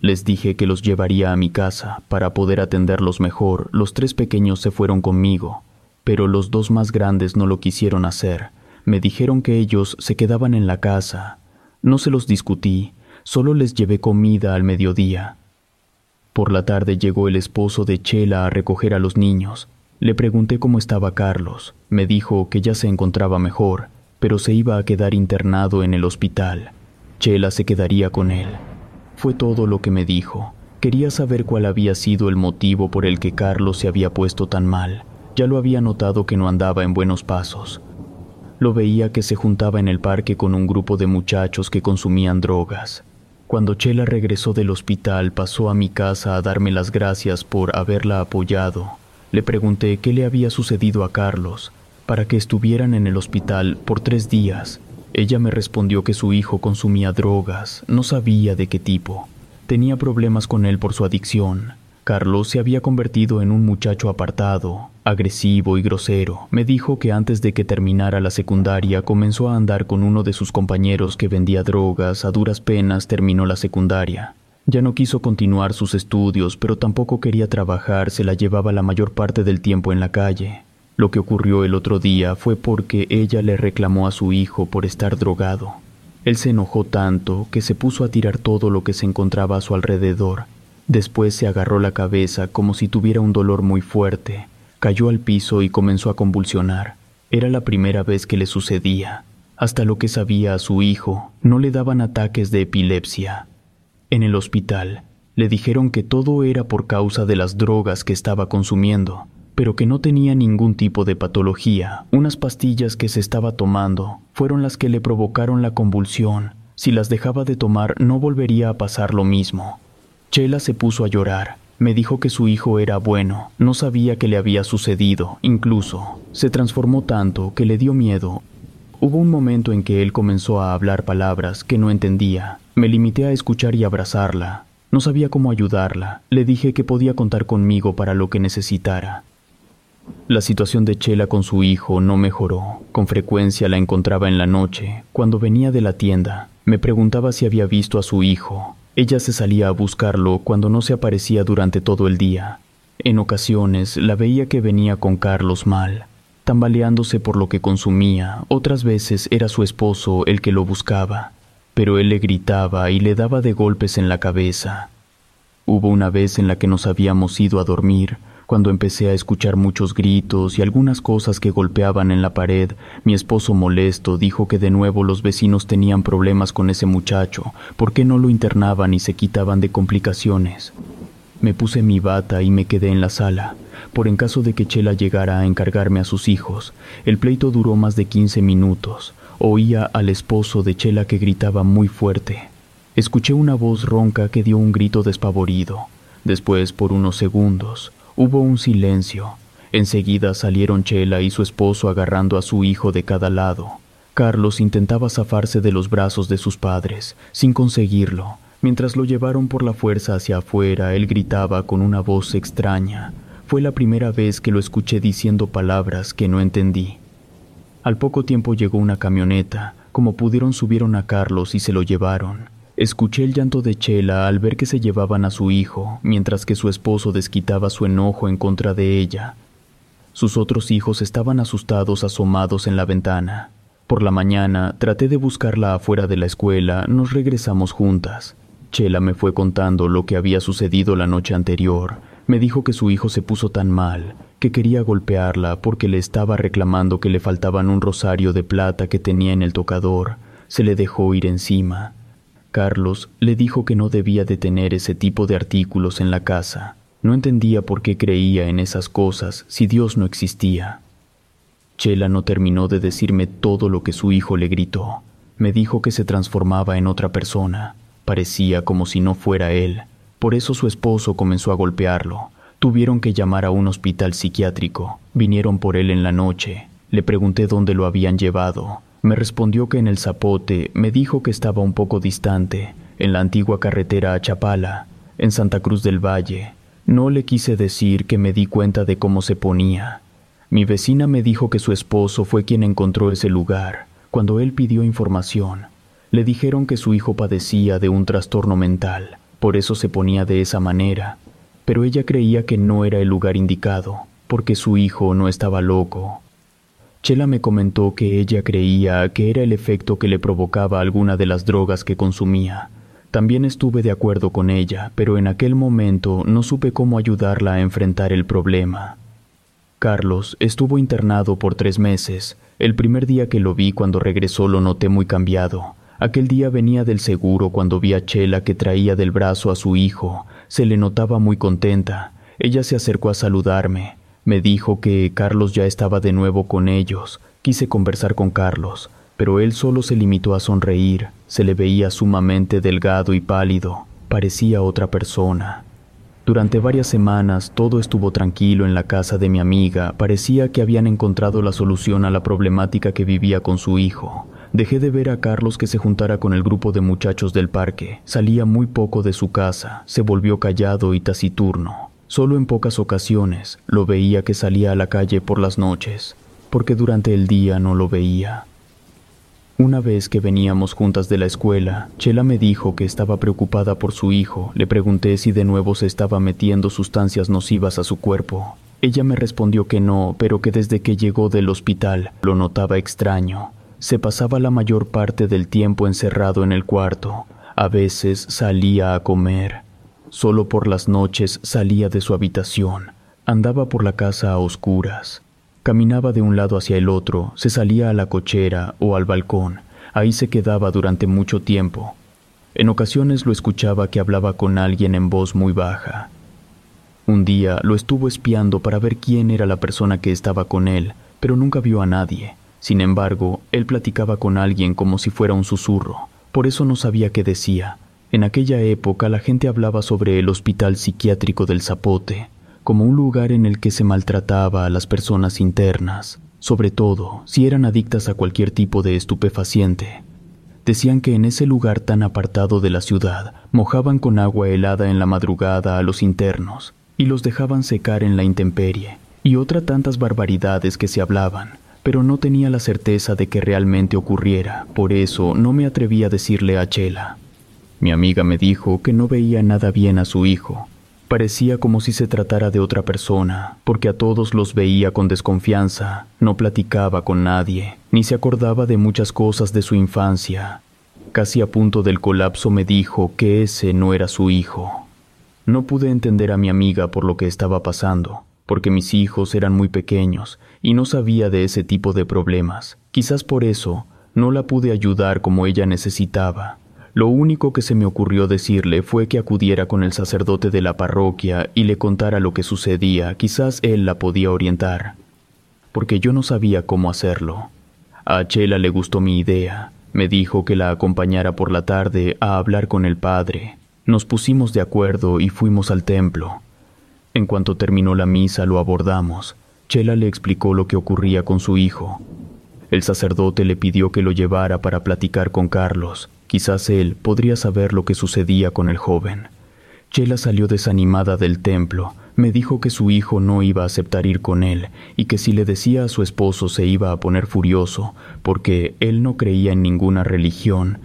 Les dije que los llevaría a mi casa para poder atenderlos mejor. Los tres pequeños se fueron conmigo, pero los dos más grandes no lo quisieron hacer. Me dijeron que ellos se quedaban en la casa. No se los discutí, solo les llevé comida al mediodía. Por la tarde llegó el esposo de Chela a recoger a los niños. Le pregunté cómo estaba Carlos. Me dijo que ya se encontraba mejor, pero se iba a quedar internado en el hospital. Chela se quedaría con él. Fue todo lo que me dijo. Quería saber cuál había sido el motivo por el que Carlos se había puesto tan mal. Ya lo había notado que no andaba en buenos pasos. Lo veía que se juntaba en el parque con un grupo de muchachos que consumían drogas. Cuando Chela regresó del hospital pasó a mi casa a darme las gracias por haberla apoyado. Le pregunté qué le había sucedido a Carlos para que estuvieran en el hospital por tres días. Ella me respondió que su hijo consumía drogas, no sabía de qué tipo. Tenía problemas con él por su adicción. Carlos se había convertido en un muchacho apartado, agresivo y grosero. Me dijo que antes de que terminara la secundaria comenzó a andar con uno de sus compañeros que vendía drogas, a duras penas terminó la secundaria. Ya no quiso continuar sus estudios, pero tampoco quería trabajar, se la llevaba la mayor parte del tiempo en la calle. Lo que ocurrió el otro día fue porque ella le reclamó a su hijo por estar drogado. Él se enojó tanto que se puso a tirar todo lo que se encontraba a su alrededor Después se agarró la cabeza como si tuviera un dolor muy fuerte, cayó al piso y comenzó a convulsionar. Era la primera vez que le sucedía. Hasta lo que sabía a su hijo, no le daban ataques de epilepsia. En el hospital, le dijeron que todo era por causa de las drogas que estaba consumiendo, pero que no tenía ningún tipo de patología. Unas pastillas que se estaba tomando fueron las que le provocaron la convulsión. Si las dejaba de tomar no volvería a pasar lo mismo. Chela se puso a llorar. Me dijo que su hijo era bueno, no sabía qué le había sucedido, incluso se transformó tanto que le dio miedo. Hubo un momento en que él comenzó a hablar palabras que no entendía. Me limité a escuchar y abrazarla. No sabía cómo ayudarla. Le dije que podía contar conmigo para lo que necesitara. La situación de Chela con su hijo no mejoró. Con frecuencia la encontraba en la noche, cuando venía de la tienda. Me preguntaba si había visto a su hijo. Ella se salía a buscarlo cuando no se aparecía durante todo el día. En ocasiones la veía que venía con Carlos mal, tambaleándose por lo que consumía, otras veces era su esposo el que lo buscaba, pero él le gritaba y le daba de golpes en la cabeza. Hubo una vez en la que nos habíamos ido a dormir, cuando empecé a escuchar muchos gritos y algunas cosas que golpeaban en la pared, mi esposo molesto dijo que de nuevo los vecinos tenían problemas con ese muchacho, ¿por qué no lo internaban y se quitaban de complicaciones? Me puse mi bata y me quedé en la sala, por en caso de que Chela llegara a encargarme a sus hijos. El pleito duró más de 15 minutos. Oía al esposo de Chela que gritaba muy fuerte. Escuché una voz ronca que dio un grito despavorido. Después, por unos segundos, Hubo un silencio. Enseguida salieron Chela y su esposo agarrando a su hijo de cada lado. Carlos intentaba zafarse de los brazos de sus padres, sin conseguirlo. Mientras lo llevaron por la fuerza hacia afuera, él gritaba con una voz extraña. Fue la primera vez que lo escuché diciendo palabras que no entendí. Al poco tiempo llegó una camioneta. Como pudieron subieron a Carlos y se lo llevaron. Escuché el llanto de Chela al ver que se llevaban a su hijo, mientras que su esposo desquitaba su enojo en contra de ella. Sus otros hijos estaban asustados asomados en la ventana. Por la mañana traté de buscarla afuera de la escuela, nos regresamos juntas. Chela me fue contando lo que había sucedido la noche anterior. Me dijo que su hijo se puso tan mal, que quería golpearla porque le estaba reclamando que le faltaban un rosario de plata que tenía en el tocador. Se le dejó ir encima. Carlos le dijo que no debía de tener ese tipo de artículos en la casa. No entendía por qué creía en esas cosas si Dios no existía. Chela no terminó de decirme todo lo que su hijo le gritó. Me dijo que se transformaba en otra persona. Parecía como si no fuera él. Por eso su esposo comenzó a golpearlo. Tuvieron que llamar a un hospital psiquiátrico. Vinieron por él en la noche. Le pregunté dónde lo habían llevado. Me respondió que en el Zapote me dijo que estaba un poco distante, en la antigua carretera a Chapala, en Santa Cruz del Valle. No le quise decir que me di cuenta de cómo se ponía. Mi vecina me dijo que su esposo fue quien encontró ese lugar. Cuando él pidió información, le dijeron que su hijo padecía de un trastorno mental, por eso se ponía de esa manera, pero ella creía que no era el lugar indicado, porque su hijo no estaba loco, Chela me comentó que ella creía que era el efecto que le provocaba alguna de las drogas que consumía. También estuve de acuerdo con ella, pero en aquel momento no supe cómo ayudarla a enfrentar el problema. Carlos estuvo internado por tres meses. El primer día que lo vi cuando regresó lo noté muy cambiado. Aquel día venía del seguro cuando vi a Chela que traía del brazo a su hijo. Se le notaba muy contenta. Ella se acercó a saludarme. Me dijo que Carlos ya estaba de nuevo con ellos. Quise conversar con Carlos, pero él solo se limitó a sonreír. Se le veía sumamente delgado y pálido. Parecía otra persona. Durante varias semanas todo estuvo tranquilo en la casa de mi amiga. Parecía que habían encontrado la solución a la problemática que vivía con su hijo. Dejé de ver a Carlos que se juntara con el grupo de muchachos del parque. Salía muy poco de su casa, se volvió callado y taciturno. Solo en pocas ocasiones lo veía que salía a la calle por las noches, porque durante el día no lo veía. Una vez que veníamos juntas de la escuela, Chela me dijo que estaba preocupada por su hijo. Le pregunté si de nuevo se estaba metiendo sustancias nocivas a su cuerpo. Ella me respondió que no, pero que desde que llegó del hospital lo notaba extraño. Se pasaba la mayor parte del tiempo encerrado en el cuarto. A veces salía a comer. Solo por las noches salía de su habitación. Andaba por la casa a oscuras. Caminaba de un lado hacia el otro, se salía a la cochera o al balcón. Ahí se quedaba durante mucho tiempo. En ocasiones lo escuchaba que hablaba con alguien en voz muy baja. Un día lo estuvo espiando para ver quién era la persona que estaba con él, pero nunca vio a nadie. Sin embargo, él platicaba con alguien como si fuera un susurro, por eso no sabía qué decía. En aquella época la gente hablaba sobre el hospital psiquiátrico del Zapote, como un lugar en el que se maltrataba a las personas internas, sobre todo si eran adictas a cualquier tipo de estupefaciente. Decían que en ese lugar tan apartado de la ciudad mojaban con agua helada en la madrugada a los internos y los dejaban secar en la intemperie, y otras tantas barbaridades que se hablaban, pero no tenía la certeza de que realmente ocurriera, por eso no me atreví a decirle a Chela. Mi amiga me dijo que no veía nada bien a su hijo. Parecía como si se tratara de otra persona, porque a todos los veía con desconfianza, no platicaba con nadie, ni se acordaba de muchas cosas de su infancia. Casi a punto del colapso me dijo que ese no era su hijo. No pude entender a mi amiga por lo que estaba pasando, porque mis hijos eran muy pequeños y no sabía de ese tipo de problemas. Quizás por eso no la pude ayudar como ella necesitaba. Lo único que se me ocurrió decirle fue que acudiera con el sacerdote de la parroquia y le contara lo que sucedía, quizás él la podía orientar, porque yo no sabía cómo hacerlo. A Chela le gustó mi idea, me dijo que la acompañara por la tarde a hablar con el padre. Nos pusimos de acuerdo y fuimos al templo. En cuanto terminó la misa lo abordamos. Chela le explicó lo que ocurría con su hijo. El sacerdote le pidió que lo llevara para platicar con Carlos. Quizás él podría saber lo que sucedía con el joven. Chela salió desanimada del templo. Me dijo que su hijo no iba a aceptar ir con él y que si le decía a su esposo se iba a poner furioso porque él no creía en ninguna religión.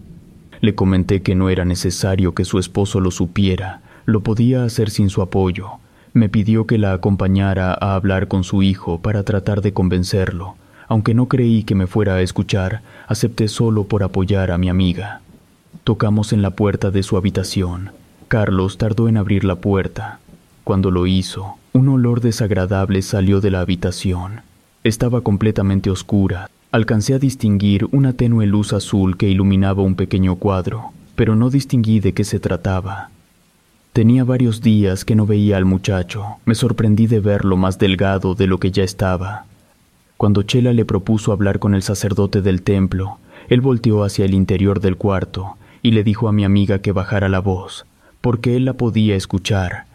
Le comenté que no era necesario que su esposo lo supiera, lo podía hacer sin su apoyo. Me pidió que la acompañara a hablar con su hijo para tratar de convencerlo. Aunque no creí que me fuera a escuchar, acepté solo por apoyar a mi amiga. Tocamos en la puerta de su habitación. Carlos tardó en abrir la puerta. Cuando lo hizo, un olor desagradable salió de la habitación. Estaba completamente oscura. Alcancé a distinguir una tenue luz azul que iluminaba un pequeño cuadro, pero no distinguí de qué se trataba. Tenía varios días que no veía al muchacho. Me sorprendí de verlo más delgado de lo que ya estaba. Cuando Chela le propuso hablar con el sacerdote del templo, él volteó hacia el interior del cuarto y le dijo a mi amiga que bajara la voz, porque él la podía escuchar.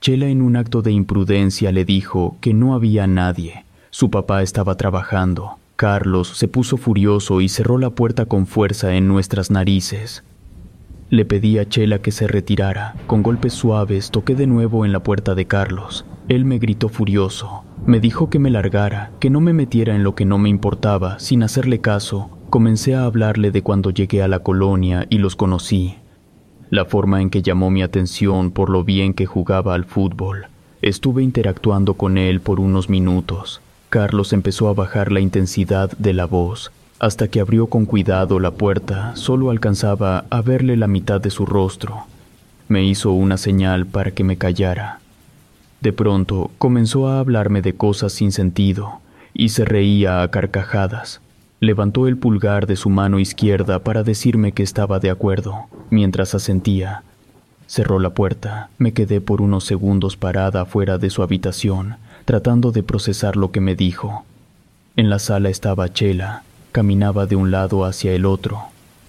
Chela en un acto de imprudencia le dijo que no había nadie. Su papá estaba trabajando. Carlos se puso furioso y cerró la puerta con fuerza en nuestras narices. Le pedí a Chela que se retirara. Con golpes suaves toqué de nuevo en la puerta de Carlos. Él me gritó furioso. Me dijo que me largara, que no me metiera en lo que no me importaba. Sin hacerle caso, comencé a hablarle de cuando llegué a la colonia y los conocí. La forma en que llamó mi atención por lo bien que jugaba al fútbol. Estuve interactuando con él por unos minutos. Carlos empezó a bajar la intensidad de la voz hasta que abrió con cuidado la puerta, solo alcanzaba a verle la mitad de su rostro. Me hizo una señal para que me callara. De pronto comenzó a hablarme de cosas sin sentido y se reía a carcajadas. Levantó el pulgar de su mano izquierda para decirme que estaba de acuerdo, mientras asentía. Cerró la puerta. Me quedé por unos segundos parada fuera de su habitación, tratando de procesar lo que me dijo. En la sala estaba Chela. Caminaba de un lado hacia el otro.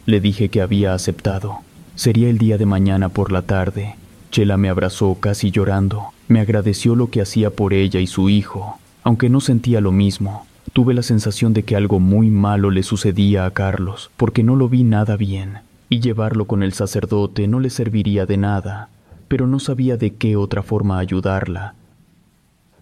Le dije que había aceptado. Sería el día de mañana por la tarde. Chela me abrazó casi llorando. Me agradeció lo que hacía por ella y su hijo, aunque no sentía lo mismo. Tuve la sensación de que algo muy malo le sucedía a Carlos, porque no lo vi nada bien, y llevarlo con el sacerdote no le serviría de nada, pero no sabía de qué otra forma ayudarla.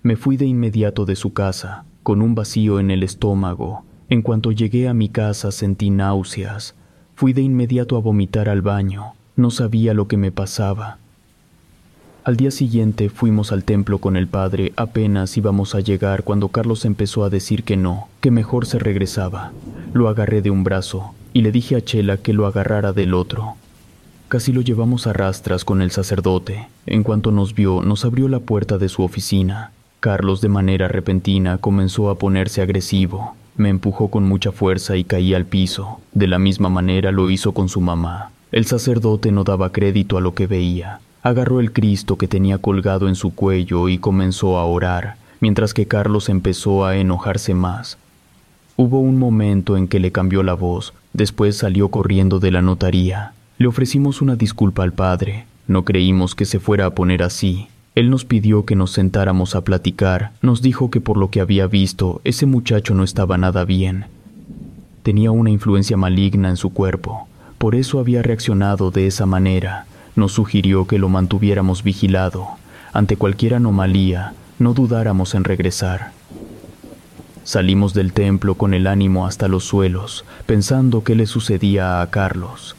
Me fui de inmediato de su casa, con un vacío en el estómago. En cuanto llegué a mi casa sentí náuseas. Fui de inmediato a vomitar al baño. No sabía lo que me pasaba. Al día siguiente fuimos al templo con el padre, apenas íbamos a llegar cuando Carlos empezó a decir que no, que mejor se regresaba. Lo agarré de un brazo y le dije a Chela que lo agarrara del otro. Casi lo llevamos a rastras con el sacerdote. En cuanto nos vio, nos abrió la puerta de su oficina. Carlos de manera repentina comenzó a ponerse agresivo. Me empujó con mucha fuerza y caí al piso. De la misma manera lo hizo con su mamá. El sacerdote no daba crédito a lo que veía. Agarró el Cristo que tenía colgado en su cuello y comenzó a orar, mientras que Carlos empezó a enojarse más. Hubo un momento en que le cambió la voz, después salió corriendo de la notaría. Le ofrecimos una disculpa al padre, no creímos que se fuera a poner así. Él nos pidió que nos sentáramos a platicar, nos dijo que por lo que había visto, ese muchacho no estaba nada bien. Tenía una influencia maligna en su cuerpo, por eso había reaccionado de esa manera, nos sugirió que lo mantuviéramos vigilado. Ante cualquier anomalía, no dudáramos en regresar. Salimos del templo con el ánimo hasta los suelos, pensando qué le sucedía a Carlos.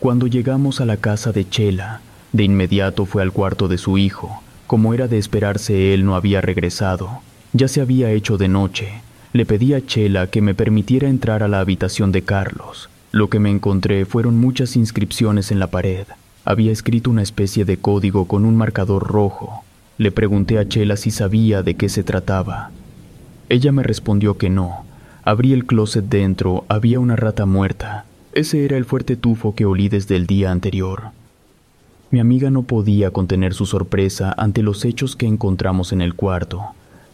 Cuando llegamos a la casa de Chela, de inmediato fue al cuarto de su hijo. Como era de esperarse, él no había regresado. Ya se había hecho de noche. Le pedí a Chela que me permitiera entrar a la habitación de Carlos. Lo que me encontré fueron muchas inscripciones en la pared. Había escrito una especie de código con un marcador rojo. Le pregunté a Chela si sabía de qué se trataba. Ella me respondió que no. Abrí el closet dentro, había una rata muerta. Ese era el fuerte tufo que olí desde el día anterior. Mi amiga no podía contener su sorpresa ante los hechos que encontramos en el cuarto.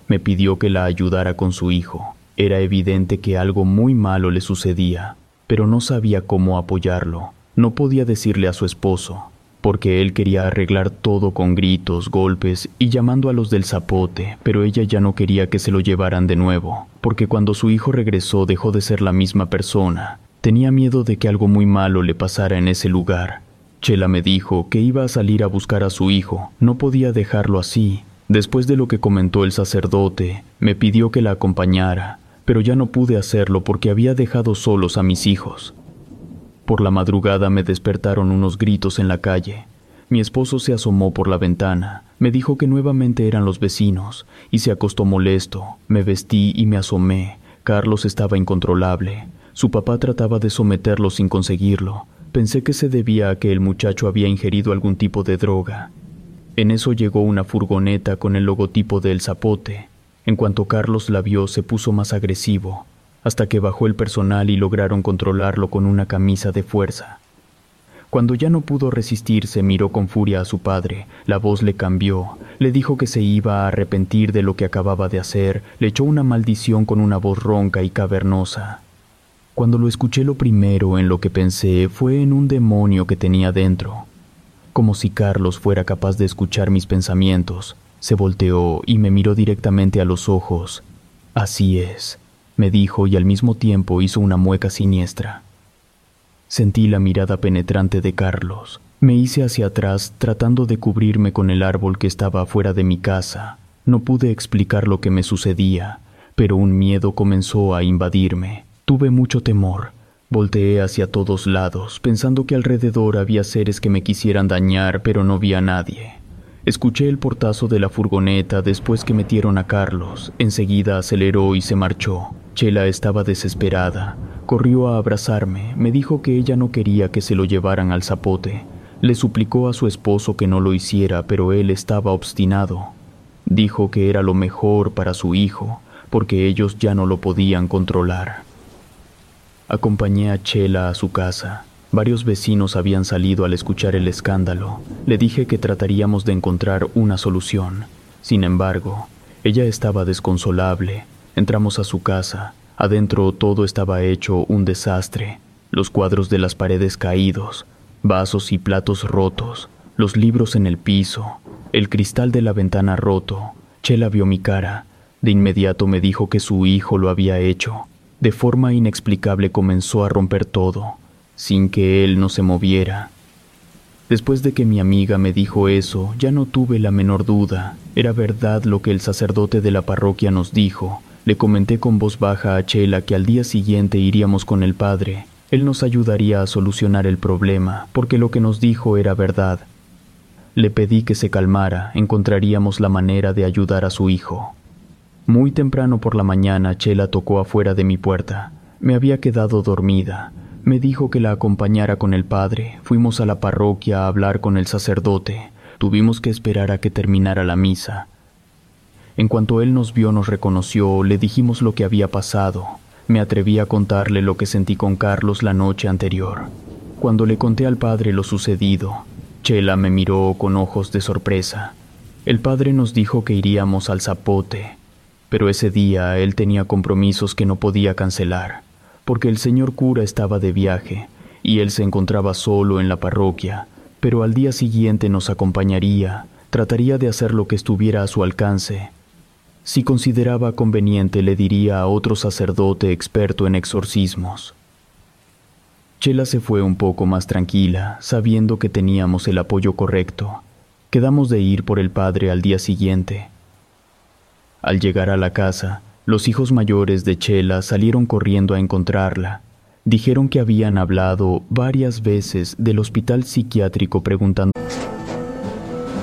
Me pidió que la ayudara con su hijo. Era evidente que algo muy malo le sucedía, pero no sabía cómo apoyarlo. No podía decirle a su esposo, porque él quería arreglar todo con gritos, golpes y llamando a los del zapote, pero ella ya no quería que se lo llevaran de nuevo, porque cuando su hijo regresó dejó de ser la misma persona. Tenía miedo de que algo muy malo le pasara en ese lugar. Chela me dijo que iba a salir a buscar a su hijo, no podía dejarlo así. Después de lo que comentó el sacerdote, me pidió que la acompañara, pero ya no pude hacerlo porque había dejado solos a mis hijos. Por la madrugada me despertaron unos gritos en la calle. Mi esposo se asomó por la ventana, me dijo que nuevamente eran los vecinos, y se acostó molesto. Me vestí y me asomé. Carlos estaba incontrolable. Su papá trataba de someterlo sin conseguirlo. Pensé que se debía a que el muchacho había ingerido algún tipo de droga. En eso llegó una furgoneta con el logotipo del Zapote. En cuanto Carlos la vio, se puso más agresivo hasta que bajó el personal y lograron controlarlo con una camisa de fuerza. Cuando ya no pudo resistirse, miró con furia a su padre. La voz le cambió. Le dijo que se iba a arrepentir de lo que acababa de hacer. Le echó una maldición con una voz ronca y cavernosa. Cuando lo escuché lo primero en lo que pensé fue en un demonio que tenía dentro. Como si Carlos fuera capaz de escuchar mis pensamientos. Se volteó y me miró directamente a los ojos. Así es, me dijo y al mismo tiempo hizo una mueca siniestra. Sentí la mirada penetrante de Carlos. Me hice hacia atrás tratando de cubrirme con el árbol que estaba afuera de mi casa. No pude explicar lo que me sucedía, pero un miedo comenzó a invadirme. Tuve mucho temor. Volteé hacia todos lados, pensando que alrededor había seres que me quisieran dañar, pero no vi a nadie. Escuché el portazo de la furgoneta después que metieron a Carlos. Enseguida aceleró y se marchó. Chela estaba desesperada. Corrió a abrazarme. Me dijo que ella no quería que se lo llevaran al zapote. Le suplicó a su esposo que no lo hiciera, pero él estaba obstinado. Dijo que era lo mejor para su hijo, porque ellos ya no lo podían controlar. Acompañé a Chela a su casa. Varios vecinos habían salido al escuchar el escándalo. Le dije que trataríamos de encontrar una solución. Sin embargo, ella estaba desconsolable. Entramos a su casa. Adentro todo estaba hecho un desastre. Los cuadros de las paredes caídos, vasos y platos rotos, los libros en el piso, el cristal de la ventana roto. Chela vio mi cara. De inmediato me dijo que su hijo lo había hecho. De forma inexplicable comenzó a romper todo, sin que él no se moviera. Después de que mi amiga me dijo eso, ya no tuve la menor duda. Era verdad lo que el sacerdote de la parroquia nos dijo. Le comenté con voz baja a Chela que al día siguiente iríamos con el padre. Él nos ayudaría a solucionar el problema, porque lo que nos dijo era verdad. Le pedí que se calmara, encontraríamos la manera de ayudar a su hijo. Muy temprano por la mañana, Chela tocó afuera de mi puerta. Me había quedado dormida. Me dijo que la acompañara con el padre. Fuimos a la parroquia a hablar con el sacerdote. Tuvimos que esperar a que terminara la misa. En cuanto él nos vio, nos reconoció, le dijimos lo que había pasado. Me atreví a contarle lo que sentí con Carlos la noche anterior. Cuando le conté al padre lo sucedido, Chela me miró con ojos de sorpresa. El padre nos dijo que iríamos al zapote, pero ese día él tenía compromisos que no podía cancelar, porque el señor cura estaba de viaje y él se encontraba solo en la parroquia, pero al día siguiente nos acompañaría, trataría de hacer lo que estuviera a su alcance. Si consideraba conveniente le diría a otro sacerdote experto en exorcismos. Chela se fue un poco más tranquila, sabiendo que teníamos el apoyo correcto. Quedamos de ir por el padre al día siguiente. Al llegar a la casa, los hijos mayores de Chela salieron corriendo a encontrarla. Dijeron que habían hablado varias veces del hospital psiquiátrico preguntando...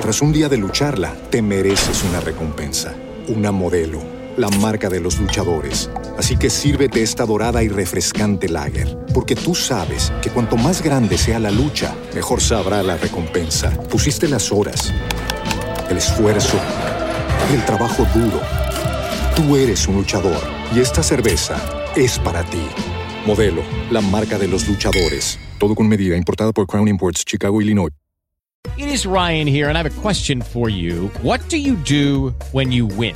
Tras un día de lucharla, te mereces una recompensa, una modelo, la marca de los luchadores. Así que sírvete esta dorada y refrescante lager, porque tú sabes que cuanto más grande sea la lucha, mejor sabrá la recompensa. Pusiste las horas, el esfuerzo, el trabajo duro. Tú eres un luchador y esta cerveza es para ti. Modelo, la marca de los luchadores. Todo con medida, importada por Crown Imports, Chicago, Illinois. It is Ryan here, and I have a question for you. What do you do when you win?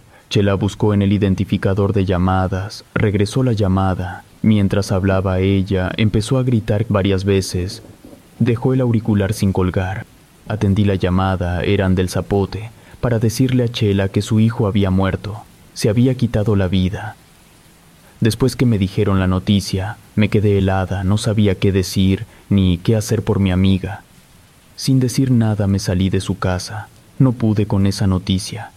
Chela buscó en el identificador de llamadas, regresó la llamada. Mientras hablaba ella, empezó a gritar varias veces. Dejó el auricular sin colgar. Atendí la llamada, eran del zapote, para decirle a Chela que su hijo había muerto, se había quitado la vida. Después que me dijeron la noticia, me quedé helada, no sabía qué decir ni qué hacer por mi amiga. Sin decir nada me salí de su casa, no pude con esa noticia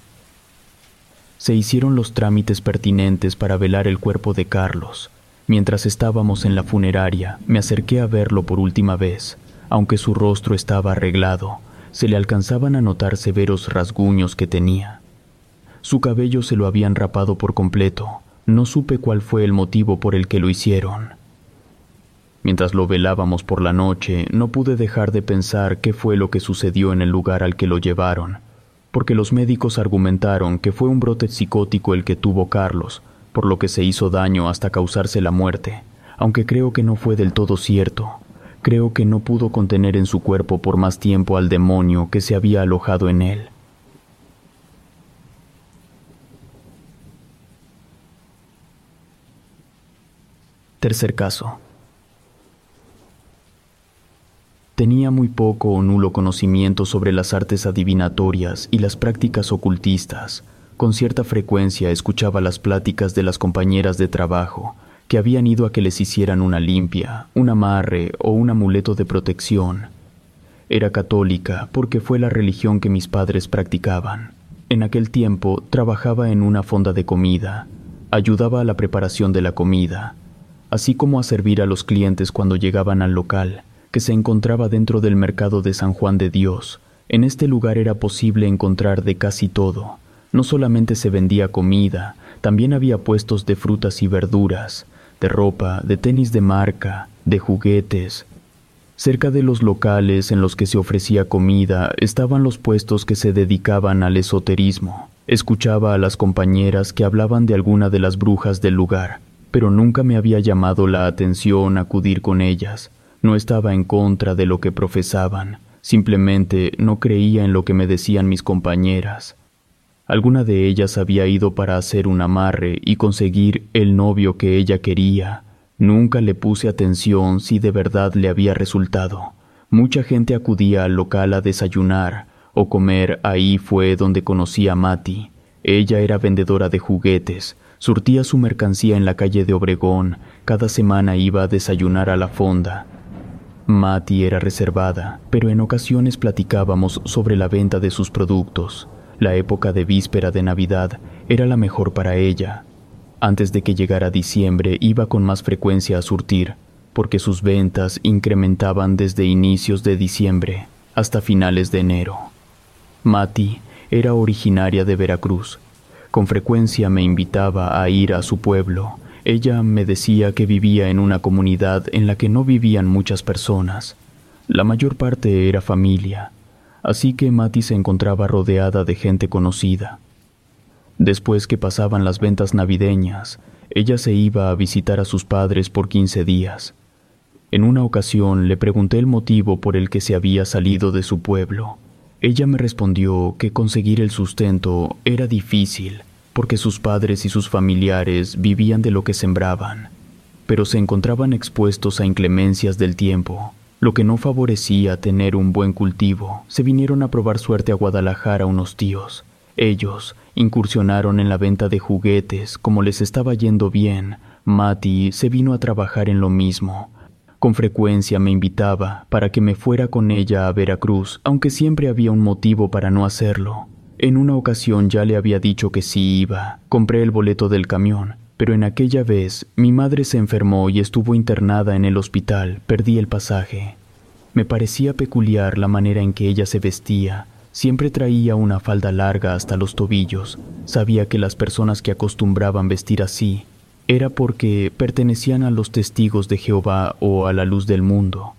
se hicieron los trámites pertinentes para velar el cuerpo de Carlos. Mientras estábamos en la funeraria, me acerqué a verlo por última vez. Aunque su rostro estaba arreglado, se le alcanzaban a notar severos rasguños que tenía. Su cabello se lo habían rapado por completo. No supe cuál fue el motivo por el que lo hicieron. Mientras lo velábamos por la noche, no pude dejar de pensar qué fue lo que sucedió en el lugar al que lo llevaron porque los médicos argumentaron que fue un brote psicótico el que tuvo Carlos, por lo que se hizo daño hasta causarse la muerte, aunque creo que no fue del todo cierto. Creo que no pudo contener en su cuerpo por más tiempo al demonio que se había alojado en él. Tercer caso. Tenía muy poco o nulo conocimiento sobre las artes adivinatorias y las prácticas ocultistas. Con cierta frecuencia escuchaba las pláticas de las compañeras de trabajo, que habían ido a que les hicieran una limpia, un amarre o un amuleto de protección. Era católica porque fue la religión que mis padres practicaban. En aquel tiempo trabajaba en una fonda de comida, ayudaba a la preparación de la comida, así como a servir a los clientes cuando llegaban al local que se encontraba dentro del mercado de San Juan de Dios. En este lugar era posible encontrar de casi todo. No solamente se vendía comida, también había puestos de frutas y verduras, de ropa, de tenis de marca, de juguetes. Cerca de los locales en los que se ofrecía comida estaban los puestos que se dedicaban al esoterismo. Escuchaba a las compañeras que hablaban de alguna de las brujas del lugar, pero nunca me había llamado la atención acudir con ellas. No estaba en contra de lo que profesaban, simplemente no creía en lo que me decían mis compañeras. Alguna de ellas había ido para hacer un amarre y conseguir el novio que ella quería. Nunca le puse atención si de verdad le había resultado. Mucha gente acudía al local a desayunar o comer. Ahí fue donde conocí a Mati. Ella era vendedora de juguetes, surtía su mercancía en la calle de Obregón, cada semana iba a desayunar a la fonda. Mati era reservada, pero en ocasiones platicábamos sobre la venta de sus productos. La época de víspera de Navidad era la mejor para ella. Antes de que llegara diciembre iba con más frecuencia a surtir, porque sus ventas incrementaban desde inicios de diciembre hasta finales de enero. Mati era originaria de Veracruz. Con frecuencia me invitaba a ir a su pueblo. Ella me decía que vivía en una comunidad en la que no vivían muchas personas. La mayor parte era familia, así que Mati se encontraba rodeada de gente conocida. Después que pasaban las ventas navideñas, ella se iba a visitar a sus padres por quince días. En una ocasión le pregunté el motivo por el que se había salido de su pueblo. Ella me respondió que conseguir el sustento era difícil, porque sus padres y sus familiares vivían de lo que sembraban, pero se encontraban expuestos a inclemencias del tiempo lo que no favorecía tener un buen cultivo, se vinieron a probar suerte a Guadalajara unos tíos. Ellos incursionaron en la venta de juguetes, como les estaba yendo bien, Mati se vino a trabajar en lo mismo. Con frecuencia me invitaba para que me fuera con ella a Veracruz, aunque siempre había un motivo para no hacerlo. En una ocasión ya le había dicho que sí iba. Compré el boleto del camión, pero en aquella vez mi madre se enfermó y estuvo internada en el hospital, perdí el pasaje. Me parecía peculiar la manera en que ella se vestía, siempre traía una falda larga hasta los tobillos, sabía que las personas que acostumbraban vestir así era porque pertenecían a los testigos de Jehová o a la luz del mundo.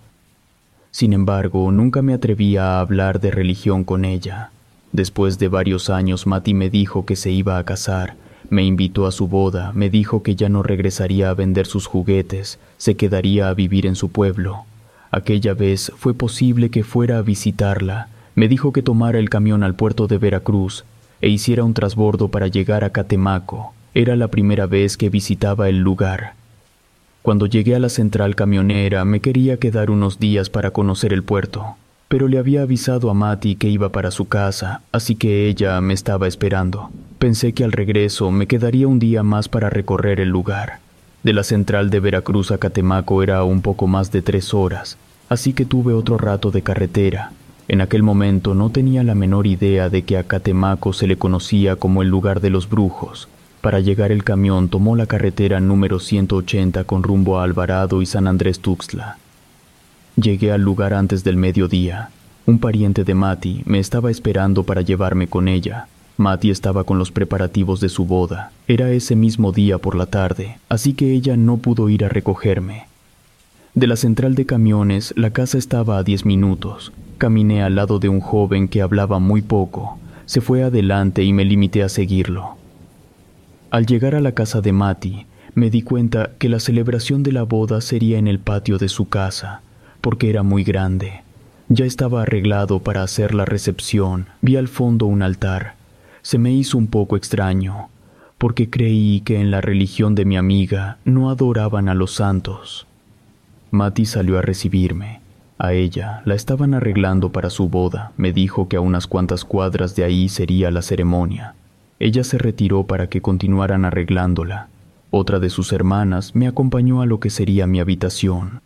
Sin embargo, nunca me atrevía a hablar de religión con ella. Después de varios años, Mati me dijo que se iba a casar, me invitó a su boda, me dijo que ya no regresaría a vender sus juguetes, se quedaría a vivir en su pueblo. Aquella vez fue posible que fuera a visitarla. Me dijo que tomara el camión al puerto de Veracruz e hiciera un trasbordo para llegar a Catemaco. Era la primera vez que visitaba el lugar. Cuando llegué a la central camionera me quería quedar unos días para conocer el puerto, pero le había avisado a Mati que iba para su casa, así que ella me estaba esperando. Pensé que al regreso me quedaría un día más para recorrer el lugar. De la central de Veracruz a Catemaco era un poco más de tres horas, así que tuve otro rato de carretera. En aquel momento no tenía la menor idea de que a Catemaco se le conocía como el lugar de los brujos. Para llegar el camión tomó la carretera número 180 con rumbo a Alvarado y San Andrés Tuxtla. Llegué al lugar antes del mediodía. Un pariente de Mati me estaba esperando para llevarme con ella. Mati estaba con los preparativos de su boda. Era ese mismo día por la tarde, así que ella no pudo ir a recogerme. De la central de camiones, la casa estaba a diez minutos. Caminé al lado de un joven que hablaba muy poco. Se fue adelante y me limité a seguirlo. Al llegar a la casa de Mati, me di cuenta que la celebración de la boda sería en el patio de su casa, porque era muy grande. Ya estaba arreglado para hacer la recepción. Vi al fondo un altar se me hizo un poco extraño, porque creí que en la religión de mi amiga no adoraban a los santos. Mati salió a recibirme. A ella la estaban arreglando para su boda. Me dijo que a unas cuantas cuadras de ahí sería la ceremonia. Ella se retiró para que continuaran arreglándola. Otra de sus hermanas me acompañó a lo que sería mi habitación.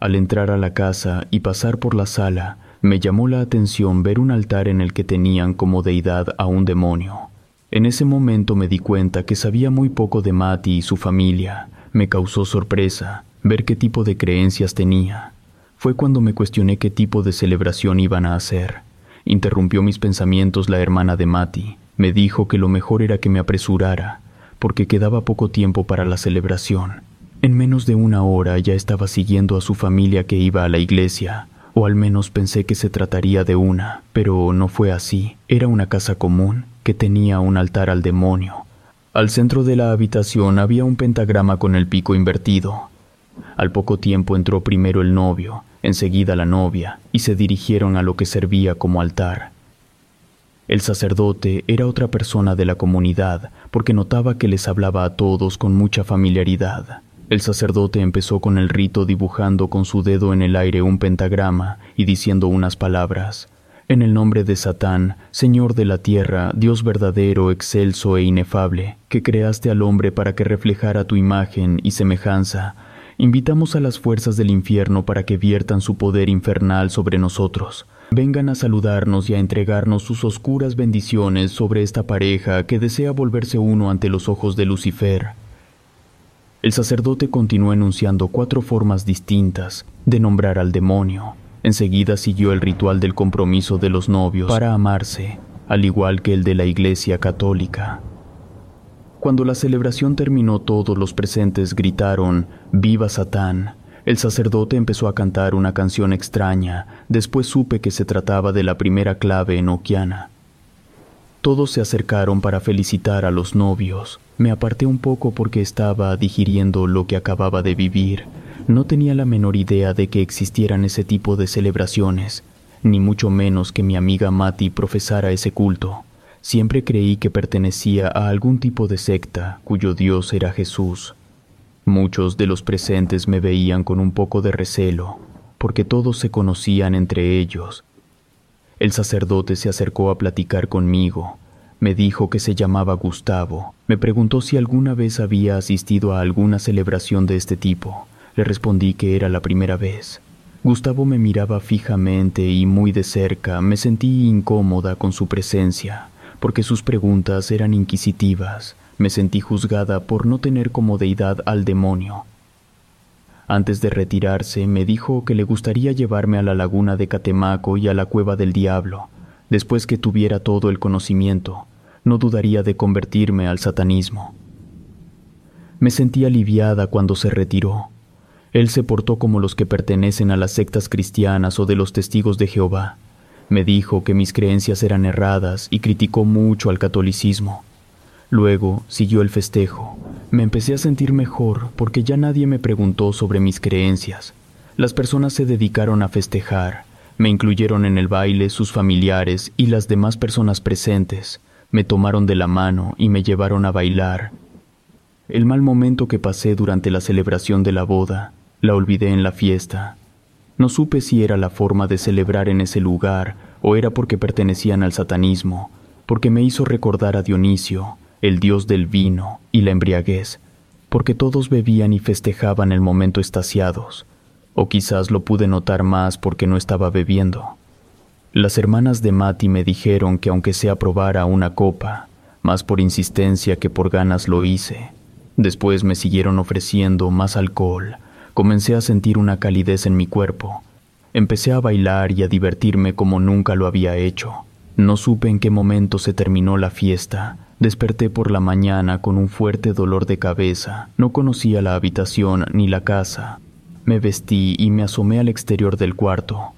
Al entrar a la casa y pasar por la sala, me llamó la atención ver un altar en el que tenían como deidad a un demonio. En ese momento me di cuenta que sabía muy poco de Mati y su familia. Me causó sorpresa ver qué tipo de creencias tenía. Fue cuando me cuestioné qué tipo de celebración iban a hacer. Interrumpió mis pensamientos la hermana de Mati. Me dijo que lo mejor era que me apresurara, porque quedaba poco tiempo para la celebración. En menos de una hora ya estaba siguiendo a su familia que iba a la iglesia, o al menos pensé que se trataría de una, pero no fue así. Era una casa común que tenía un altar al demonio. Al centro de la habitación había un pentagrama con el pico invertido. Al poco tiempo entró primero el novio, enseguida la novia, y se dirigieron a lo que servía como altar. El sacerdote era otra persona de la comunidad, porque notaba que les hablaba a todos con mucha familiaridad. El sacerdote empezó con el rito dibujando con su dedo en el aire un pentagrama y diciendo unas palabras. En el nombre de Satán, Señor de la tierra, Dios verdadero, excelso e inefable, que creaste al hombre para que reflejara tu imagen y semejanza, invitamos a las fuerzas del infierno para que viertan su poder infernal sobre nosotros. Vengan a saludarnos y a entregarnos sus oscuras bendiciones sobre esta pareja que desea volverse uno ante los ojos de Lucifer. El sacerdote continuó enunciando cuatro formas distintas de nombrar al demonio. Enseguida siguió el ritual del compromiso de los novios para amarse, al igual que el de la Iglesia Católica. Cuando la celebración terminó todos los presentes gritaron Viva Satán. El sacerdote empezó a cantar una canción extraña, después supe que se trataba de la primera clave enoquiana. Todos se acercaron para felicitar a los novios. Me aparté un poco porque estaba digiriendo lo que acababa de vivir. No tenía la menor idea de que existieran ese tipo de celebraciones, ni mucho menos que mi amiga Mati profesara ese culto. Siempre creí que pertenecía a algún tipo de secta cuyo dios era Jesús. Muchos de los presentes me veían con un poco de recelo, porque todos se conocían entre ellos el sacerdote se acercó a platicar conmigo. Me dijo que se llamaba Gustavo. Me preguntó si alguna vez había asistido a alguna celebración de este tipo. Le respondí que era la primera vez. Gustavo me miraba fijamente y muy de cerca. Me sentí incómoda con su presencia, porque sus preguntas eran inquisitivas. Me sentí juzgada por no tener como deidad al demonio, antes de retirarse, me dijo que le gustaría llevarme a la laguna de Catemaco y a la cueva del diablo. Después que tuviera todo el conocimiento, no dudaría de convertirme al satanismo. Me sentí aliviada cuando se retiró. Él se portó como los que pertenecen a las sectas cristianas o de los testigos de Jehová. Me dijo que mis creencias eran erradas y criticó mucho al catolicismo. Luego siguió el festejo. Me empecé a sentir mejor porque ya nadie me preguntó sobre mis creencias. Las personas se dedicaron a festejar. Me incluyeron en el baile sus familiares y las demás personas presentes. Me tomaron de la mano y me llevaron a bailar. El mal momento que pasé durante la celebración de la boda, la olvidé en la fiesta. No supe si era la forma de celebrar en ese lugar o era porque pertenecían al satanismo, porque me hizo recordar a Dionisio, el dios del vino y la embriaguez, porque todos bebían y festejaban el momento estaciados, o quizás lo pude notar más porque no estaba bebiendo. Las hermanas de Mati me dijeron que aunque sea probara una copa, más por insistencia que por ganas lo hice. Después me siguieron ofreciendo más alcohol. Comencé a sentir una calidez en mi cuerpo. Empecé a bailar y a divertirme como nunca lo había hecho. No supe en qué momento se terminó la fiesta, Desperté por la mañana con un fuerte dolor de cabeza. No conocía la habitación ni la casa. Me vestí y me asomé al exterior del cuarto.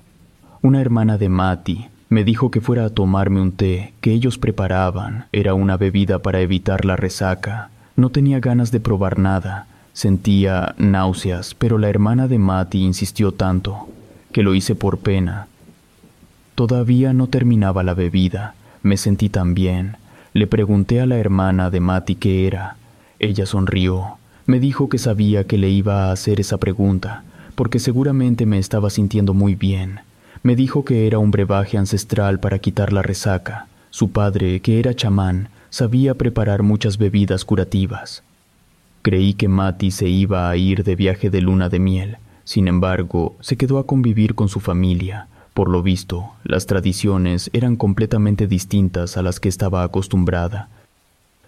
Una hermana de Mati me dijo que fuera a tomarme un té que ellos preparaban. Era una bebida para evitar la resaca. No tenía ganas de probar nada. Sentía náuseas, pero la hermana de Mati insistió tanto que lo hice por pena. Todavía no terminaba la bebida. Me sentí tan bien. Le pregunté a la hermana de Mati qué era. Ella sonrió. Me dijo que sabía que le iba a hacer esa pregunta, porque seguramente me estaba sintiendo muy bien. Me dijo que era un brebaje ancestral para quitar la resaca. Su padre, que era chamán, sabía preparar muchas bebidas curativas. Creí que Mati se iba a ir de viaje de luna de miel. Sin embargo, se quedó a convivir con su familia. Por lo visto, las tradiciones eran completamente distintas a las que estaba acostumbrada.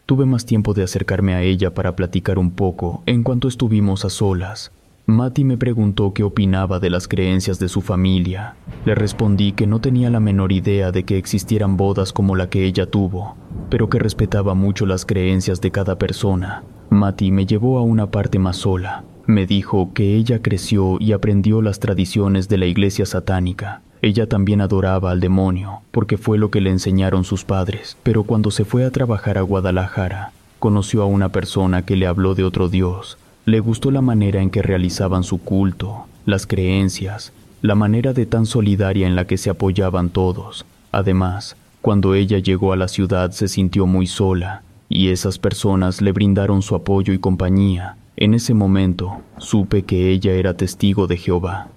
Tuve más tiempo de acercarme a ella para platicar un poco en cuanto estuvimos a solas. Mati me preguntó qué opinaba de las creencias de su familia. Le respondí que no tenía la menor idea de que existieran bodas como la que ella tuvo, pero que respetaba mucho las creencias de cada persona. Mati me llevó a una parte más sola. Me dijo que ella creció y aprendió las tradiciones de la iglesia satánica. Ella también adoraba al demonio, porque fue lo que le enseñaron sus padres, pero cuando se fue a trabajar a Guadalajara, conoció a una persona que le habló de otro Dios, le gustó la manera en que realizaban su culto, las creencias, la manera de tan solidaria en la que se apoyaban todos. Además, cuando ella llegó a la ciudad se sintió muy sola, y esas personas le brindaron su apoyo y compañía. En ese momento supe que ella era testigo de Jehová.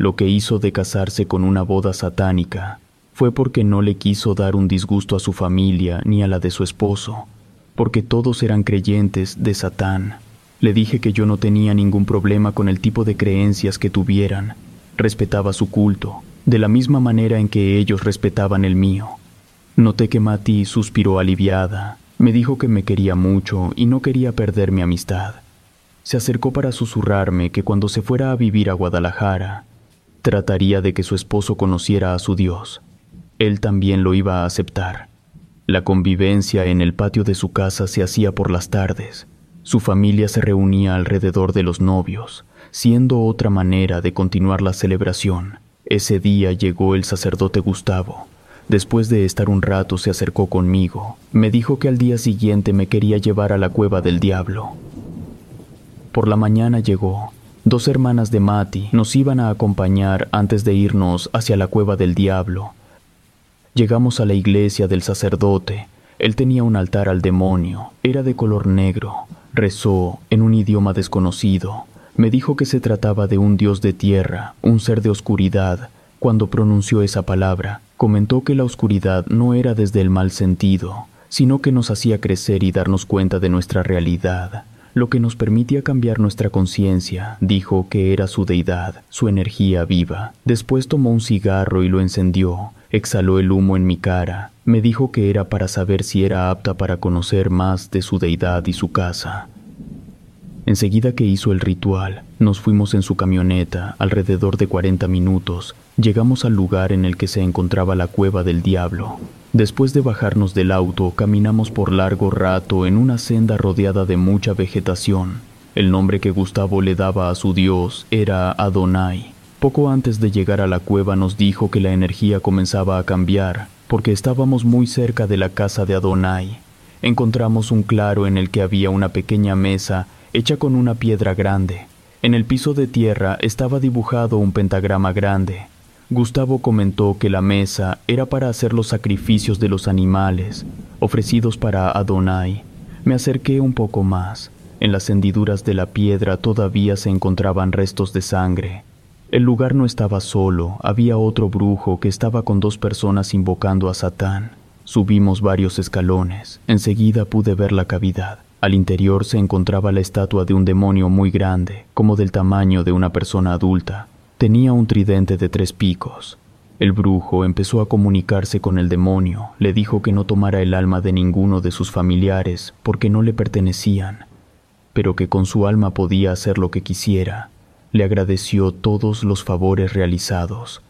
Lo que hizo de casarse con una boda satánica fue porque no le quiso dar un disgusto a su familia ni a la de su esposo, porque todos eran creyentes de Satán. Le dije que yo no tenía ningún problema con el tipo de creencias que tuvieran. Respetaba su culto, de la misma manera en que ellos respetaban el mío. Noté que Mati suspiró aliviada. Me dijo que me quería mucho y no quería perder mi amistad. Se acercó para susurrarme que cuando se fuera a vivir a Guadalajara, trataría de que su esposo conociera a su Dios. Él también lo iba a aceptar. La convivencia en el patio de su casa se hacía por las tardes. Su familia se reunía alrededor de los novios, siendo otra manera de continuar la celebración. Ese día llegó el sacerdote Gustavo. Después de estar un rato se acercó conmigo. Me dijo que al día siguiente me quería llevar a la cueva del diablo. Por la mañana llegó. Dos hermanas de Mati nos iban a acompañar antes de irnos hacia la cueva del diablo. Llegamos a la iglesia del sacerdote. Él tenía un altar al demonio. Era de color negro. Rezó en un idioma desconocido. Me dijo que se trataba de un dios de tierra, un ser de oscuridad. Cuando pronunció esa palabra, comentó que la oscuridad no era desde el mal sentido, sino que nos hacía crecer y darnos cuenta de nuestra realidad. Lo que nos permitía cambiar nuestra conciencia, dijo que era su deidad, su energía viva. Después tomó un cigarro y lo encendió, exhaló el humo en mi cara, me dijo que era para saber si era apta para conocer más de su deidad y su casa. Enseguida que hizo el ritual, nos fuimos en su camioneta, alrededor de 40 minutos, llegamos al lugar en el que se encontraba la cueva del diablo. Después de bajarnos del auto, caminamos por largo rato en una senda rodeada de mucha vegetación. El nombre que Gustavo le daba a su dios era Adonai. Poco antes de llegar a la cueva nos dijo que la energía comenzaba a cambiar, porque estábamos muy cerca de la casa de Adonai. Encontramos un claro en el que había una pequeña mesa hecha con una piedra grande. En el piso de tierra estaba dibujado un pentagrama grande. Gustavo comentó que la mesa era para hacer los sacrificios de los animales, ofrecidos para Adonai. Me acerqué un poco más. En las hendiduras de la piedra todavía se encontraban restos de sangre. El lugar no estaba solo, había otro brujo que estaba con dos personas invocando a Satán. Subimos varios escalones, enseguida pude ver la cavidad. Al interior se encontraba la estatua de un demonio muy grande, como del tamaño de una persona adulta. Tenía un tridente de tres picos. El brujo empezó a comunicarse con el demonio, le dijo que no tomara el alma de ninguno de sus familiares porque no le pertenecían, pero que con su alma podía hacer lo que quisiera le agradeció todos los favores realizados.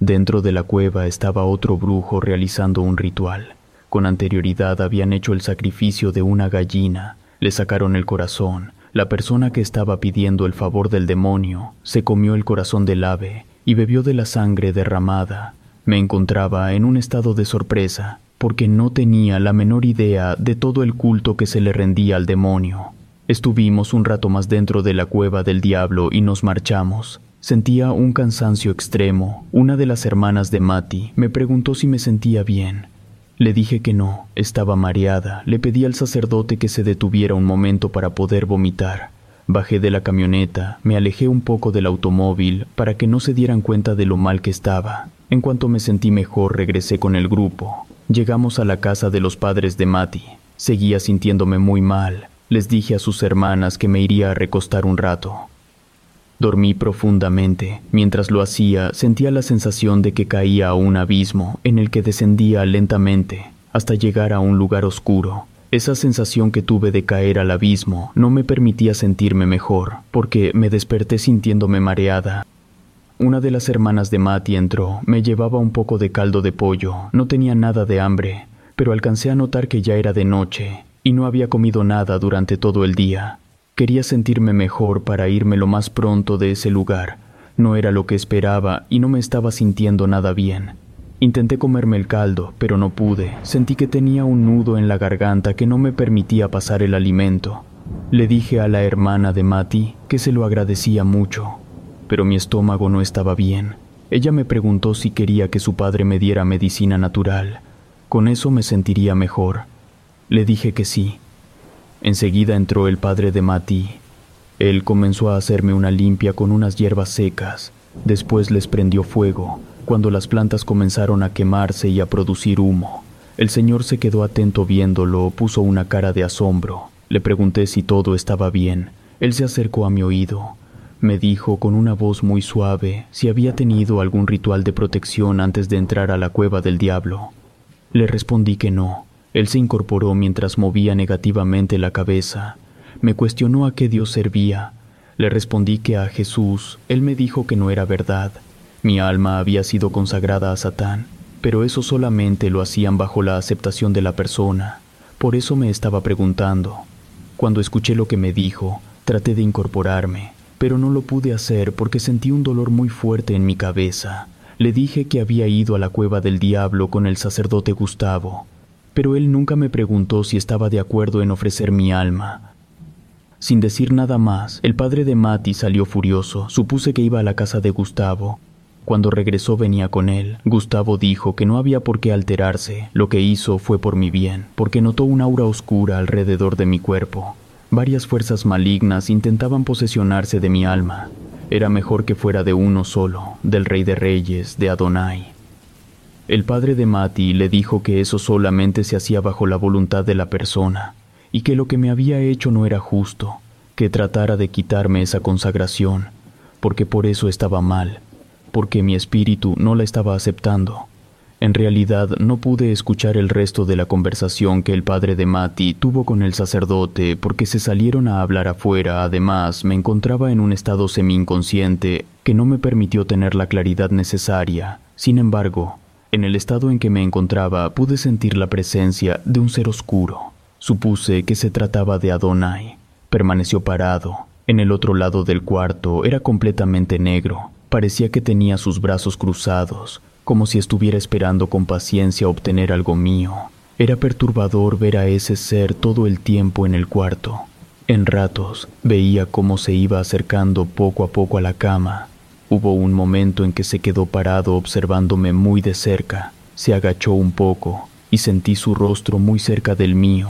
Dentro de la cueva estaba otro brujo realizando un ritual. Con anterioridad habían hecho el sacrificio de una gallina, le sacaron el corazón. La persona que estaba pidiendo el favor del demonio se comió el corazón del ave y bebió de la sangre derramada. Me encontraba en un estado de sorpresa, porque no tenía la menor idea de todo el culto que se le rendía al demonio. Estuvimos un rato más dentro de la cueva del diablo y nos marchamos. Sentía un cansancio extremo. Una de las hermanas de Mati me preguntó si me sentía bien. Le dije que no, estaba mareada. Le pedí al sacerdote que se detuviera un momento para poder vomitar. Bajé de la camioneta, me alejé un poco del automóvil para que no se dieran cuenta de lo mal que estaba. En cuanto me sentí mejor, regresé con el grupo. Llegamos a la casa de los padres de Mati. Seguía sintiéndome muy mal. Les dije a sus hermanas que me iría a recostar un rato. Dormí profundamente. Mientras lo hacía, sentía la sensación de que caía a un abismo en el que descendía lentamente hasta llegar a un lugar oscuro. Esa sensación que tuve de caer al abismo no me permitía sentirme mejor, porque me desperté sintiéndome mareada. Una de las hermanas de Mati entró, me llevaba un poco de caldo de pollo, no tenía nada de hambre, pero alcancé a notar que ya era de noche y no había comido nada durante todo el día. Quería sentirme mejor para irme lo más pronto de ese lugar. No era lo que esperaba y no me estaba sintiendo nada bien. Intenté comerme el caldo, pero no pude. Sentí que tenía un nudo en la garganta que no me permitía pasar el alimento. Le dije a la hermana de Mati que se lo agradecía mucho, pero mi estómago no estaba bien. Ella me preguntó si quería que su padre me diera medicina natural. Con eso me sentiría mejor. Le dije que sí. Enseguida entró el padre de Mati. Él comenzó a hacerme una limpia con unas hierbas secas. Después les prendió fuego. Cuando las plantas comenzaron a quemarse y a producir humo, el señor se quedó atento viéndolo, puso una cara de asombro. Le pregunté si todo estaba bien. Él se acercó a mi oído. Me dijo con una voz muy suave si había tenido algún ritual de protección antes de entrar a la cueva del diablo. Le respondí que no. Él se incorporó mientras movía negativamente la cabeza. Me cuestionó a qué Dios servía. Le respondí que a Jesús. Él me dijo que no era verdad. Mi alma había sido consagrada a Satán, pero eso solamente lo hacían bajo la aceptación de la persona. Por eso me estaba preguntando. Cuando escuché lo que me dijo, traté de incorporarme pero no lo pude hacer porque sentí un dolor muy fuerte en mi cabeza. Le dije que había ido a la cueva del diablo con el sacerdote Gustavo, pero él nunca me preguntó si estaba de acuerdo en ofrecer mi alma. Sin decir nada más, el padre de Mati salió furioso. Supuse que iba a la casa de Gustavo. Cuando regresó venía con él. Gustavo dijo que no había por qué alterarse. Lo que hizo fue por mi bien, porque notó una aura oscura alrededor de mi cuerpo. Varias fuerzas malignas intentaban posesionarse de mi alma. Era mejor que fuera de uno solo, del Rey de Reyes, de Adonai. El padre de Mati le dijo que eso solamente se hacía bajo la voluntad de la persona, y que lo que me había hecho no era justo, que tratara de quitarme esa consagración, porque por eso estaba mal, porque mi espíritu no la estaba aceptando. En realidad no pude escuchar el resto de la conversación que el padre de Mati tuvo con el sacerdote porque se salieron a hablar afuera. Además, me encontraba en un estado semi-inconsciente que no me permitió tener la claridad necesaria. Sin embargo, en el estado en que me encontraba pude sentir la presencia de un ser oscuro. Supuse que se trataba de Adonai. Permaneció parado. En el otro lado del cuarto era completamente negro. Parecía que tenía sus brazos cruzados, como si estuviera esperando con paciencia obtener algo mío. Era perturbador ver a ese ser todo el tiempo en el cuarto. En ratos veía cómo se iba acercando poco a poco a la cama. Hubo un momento en que se quedó parado observándome muy de cerca. Se agachó un poco y sentí su rostro muy cerca del mío.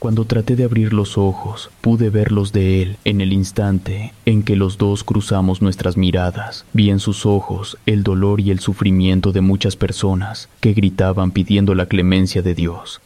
Cuando traté de abrir los ojos, pude verlos de él en el instante en que los dos cruzamos nuestras miradas. Vi en sus ojos el dolor y el sufrimiento de muchas personas que gritaban pidiendo la clemencia de Dios.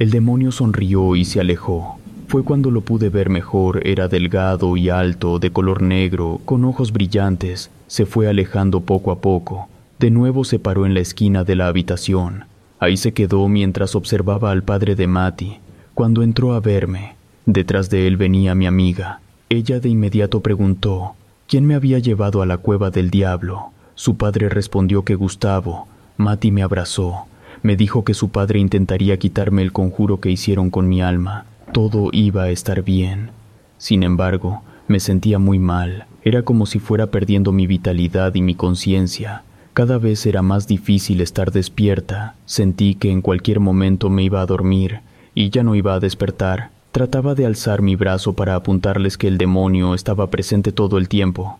El demonio sonrió y se alejó. Fue cuando lo pude ver mejor, era delgado y alto, de color negro, con ojos brillantes. Se fue alejando poco a poco. De nuevo se paró en la esquina de la habitación. Ahí se quedó mientras observaba al padre de Mati, cuando entró a verme, detrás de él venía mi amiga. Ella de inmediato preguntó quién me había llevado a la cueva del diablo. Su padre respondió que Gustavo. Mati me abrazó. Me dijo que su padre intentaría quitarme el conjuro que hicieron con mi alma. Todo iba a estar bien. Sin embargo, me sentía muy mal. Era como si fuera perdiendo mi vitalidad y mi conciencia. Cada vez era más difícil estar despierta. Sentí que en cualquier momento me iba a dormir y ya no iba a despertar. Trataba de alzar mi brazo para apuntarles que el demonio estaba presente todo el tiempo.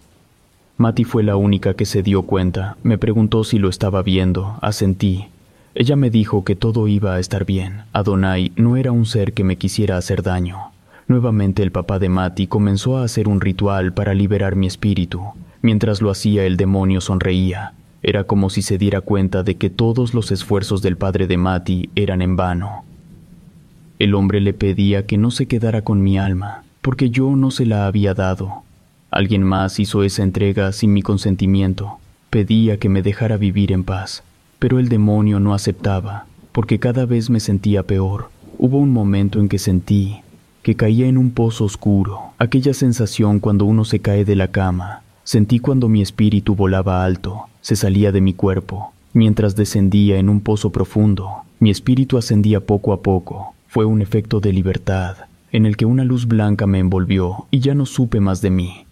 Mati fue la única que se dio cuenta. Me preguntó si lo estaba viendo. Asentí. Ella me dijo que todo iba a estar bien. Adonai no era un ser que me quisiera hacer daño. Nuevamente el papá de Mati comenzó a hacer un ritual para liberar mi espíritu. Mientras lo hacía el demonio sonreía. Era como si se diera cuenta de que todos los esfuerzos del padre de Mati eran en vano. El hombre le pedía que no se quedara con mi alma, porque yo no se la había dado. Alguien más hizo esa entrega sin mi consentimiento. Pedía que me dejara vivir en paz, pero el demonio no aceptaba, porque cada vez me sentía peor. Hubo un momento en que sentí que caía en un pozo oscuro, aquella sensación cuando uno se cae de la cama. Sentí cuando mi espíritu volaba alto, se salía de mi cuerpo. Mientras descendía en un pozo profundo, mi espíritu ascendía poco a poco. Fue un efecto de libertad, en el que una luz blanca me envolvió y ya no supe más de mí.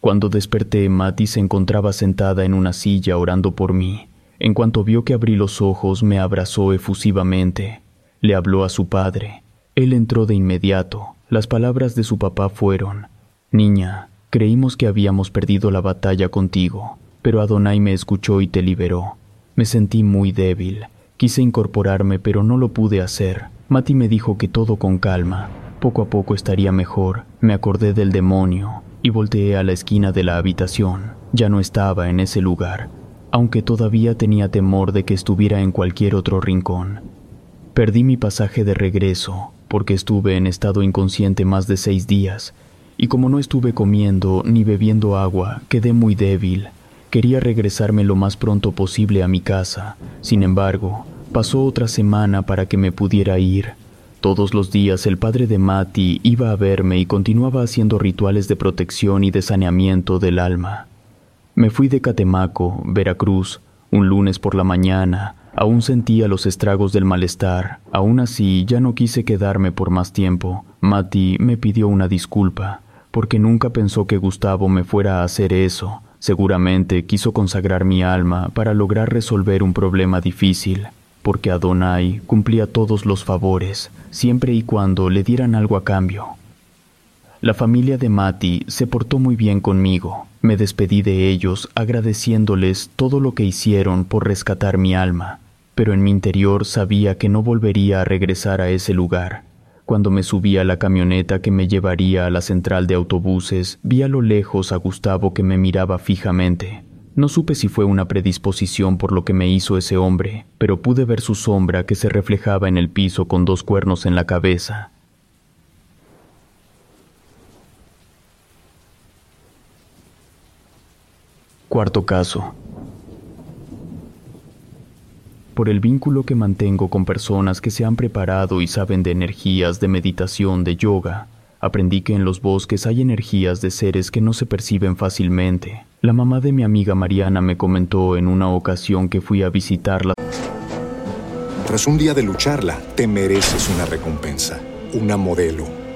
Cuando desperté, Mati se encontraba sentada en una silla orando por mí. En cuanto vio que abrí los ojos, me abrazó efusivamente. Le habló a su padre. Él entró de inmediato. Las palabras de su papá fueron, Niña, creímos que habíamos perdido la batalla contigo, pero Adonai me escuchó y te liberó. Me sentí muy débil. Quise incorporarme, pero no lo pude hacer. Mati me dijo que todo con calma. Poco a poco estaría mejor. Me acordé del demonio y volteé a la esquina de la habitación. Ya no estaba en ese lugar, aunque todavía tenía temor de que estuviera en cualquier otro rincón. Perdí mi pasaje de regreso porque estuve en estado inconsciente más de seis días, y como no estuve comiendo ni bebiendo agua, quedé muy débil. Quería regresarme lo más pronto posible a mi casa. Sin embargo, pasó otra semana para que me pudiera ir. Todos los días el padre de Mati iba a verme y continuaba haciendo rituales de protección y de saneamiento del alma. Me fui de Catemaco, Veracruz, un lunes por la mañana, Aún sentía los estragos del malestar. Aún así, ya no quise quedarme por más tiempo. Mati me pidió una disculpa, porque nunca pensó que Gustavo me fuera a hacer eso. Seguramente quiso consagrar mi alma para lograr resolver un problema difícil, porque Adonai cumplía todos los favores, siempre y cuando le dieran algo a cambio. La familia de Mati se portó muy bien conmigo. Me despedí de ellos agradeciéndoles todo lo que hicieron por rescatar mi alma, pero en mi interior sabía que no volvería a regresar a ese lugar. Cuando me subí a la camioneta que me llevaría a la central de autobuses, vi a lo lejos a Gustavo que me miraba fijamente. No supe si fue una predisposición por lo que me hizo ese hombre, pero pude ver su sombra que se reflejaba en el piso con dos cuernos en la cabeza. Cuarto caso. Por el vínculo que mantengo con personas que se han preparado y saben de energías de meditación, de yoga, aprendí que en los bosques hay energías de seres que no se perciben fácilmente. La mamá de mi amiga Mariana me comentó en una ocasión que fui a visitarla. Tras un día de lucharla, te mereces una recompensa, una modelo,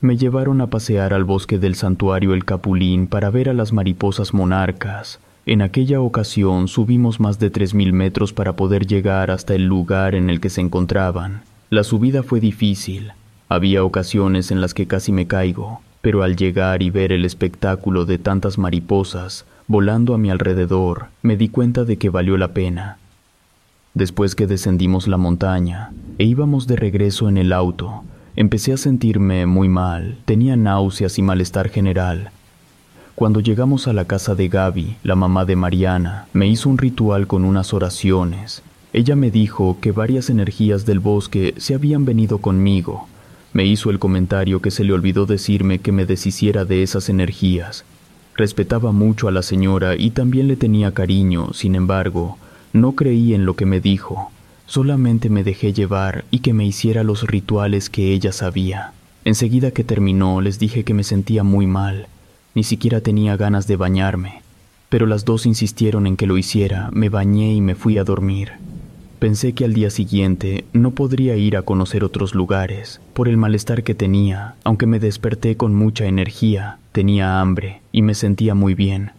Me llevaron a pasear al bosque del santuario El Capulín para ver a las mariposas monarcas. En aquella ocasión subimos más de 3.000 metros para poder llegar hasta el lugar en el que se encontraban. La subida fue difícil. Había ocasiones en las que casi me caigo, pero al llegar y ver el espectáculo de tantas mariposas volando a mi alrededor, me di cuenta de que valió la pena. Después que descendimos la montaña e íbamos de regreso en el auto, Empecé a sentirme muy mal, tenía náuseas y malestar general. Cuando llegamos a la casa de Gaby, la mamá de Mariana, me hizo un ritual con unas oraciones. Ella me dijo que varias energías del bosque se habían venido conmigo. Me hizo el comentario que se le olvidó decirme que me deshiciera de esas energías. Respetaba mucho a la señora y también le tenía cariño, sin embargo, no creí en lo que me dijo. Solamente me dejé llevar y que me hiciera los rituales que ella sabía. Enseguida que terminó les dije que me sentía muy mal, ni siquiera tenía ganas de bañarme, pero las dos insistieron en que lo hiciera, me bañé y me fui a dormir. Pensé que al día siguiente no podría ir a conocer otros lugares, por el malestar que tenía, aunque me desperté con mucha energía, tenía hambre y me sentía muy bien.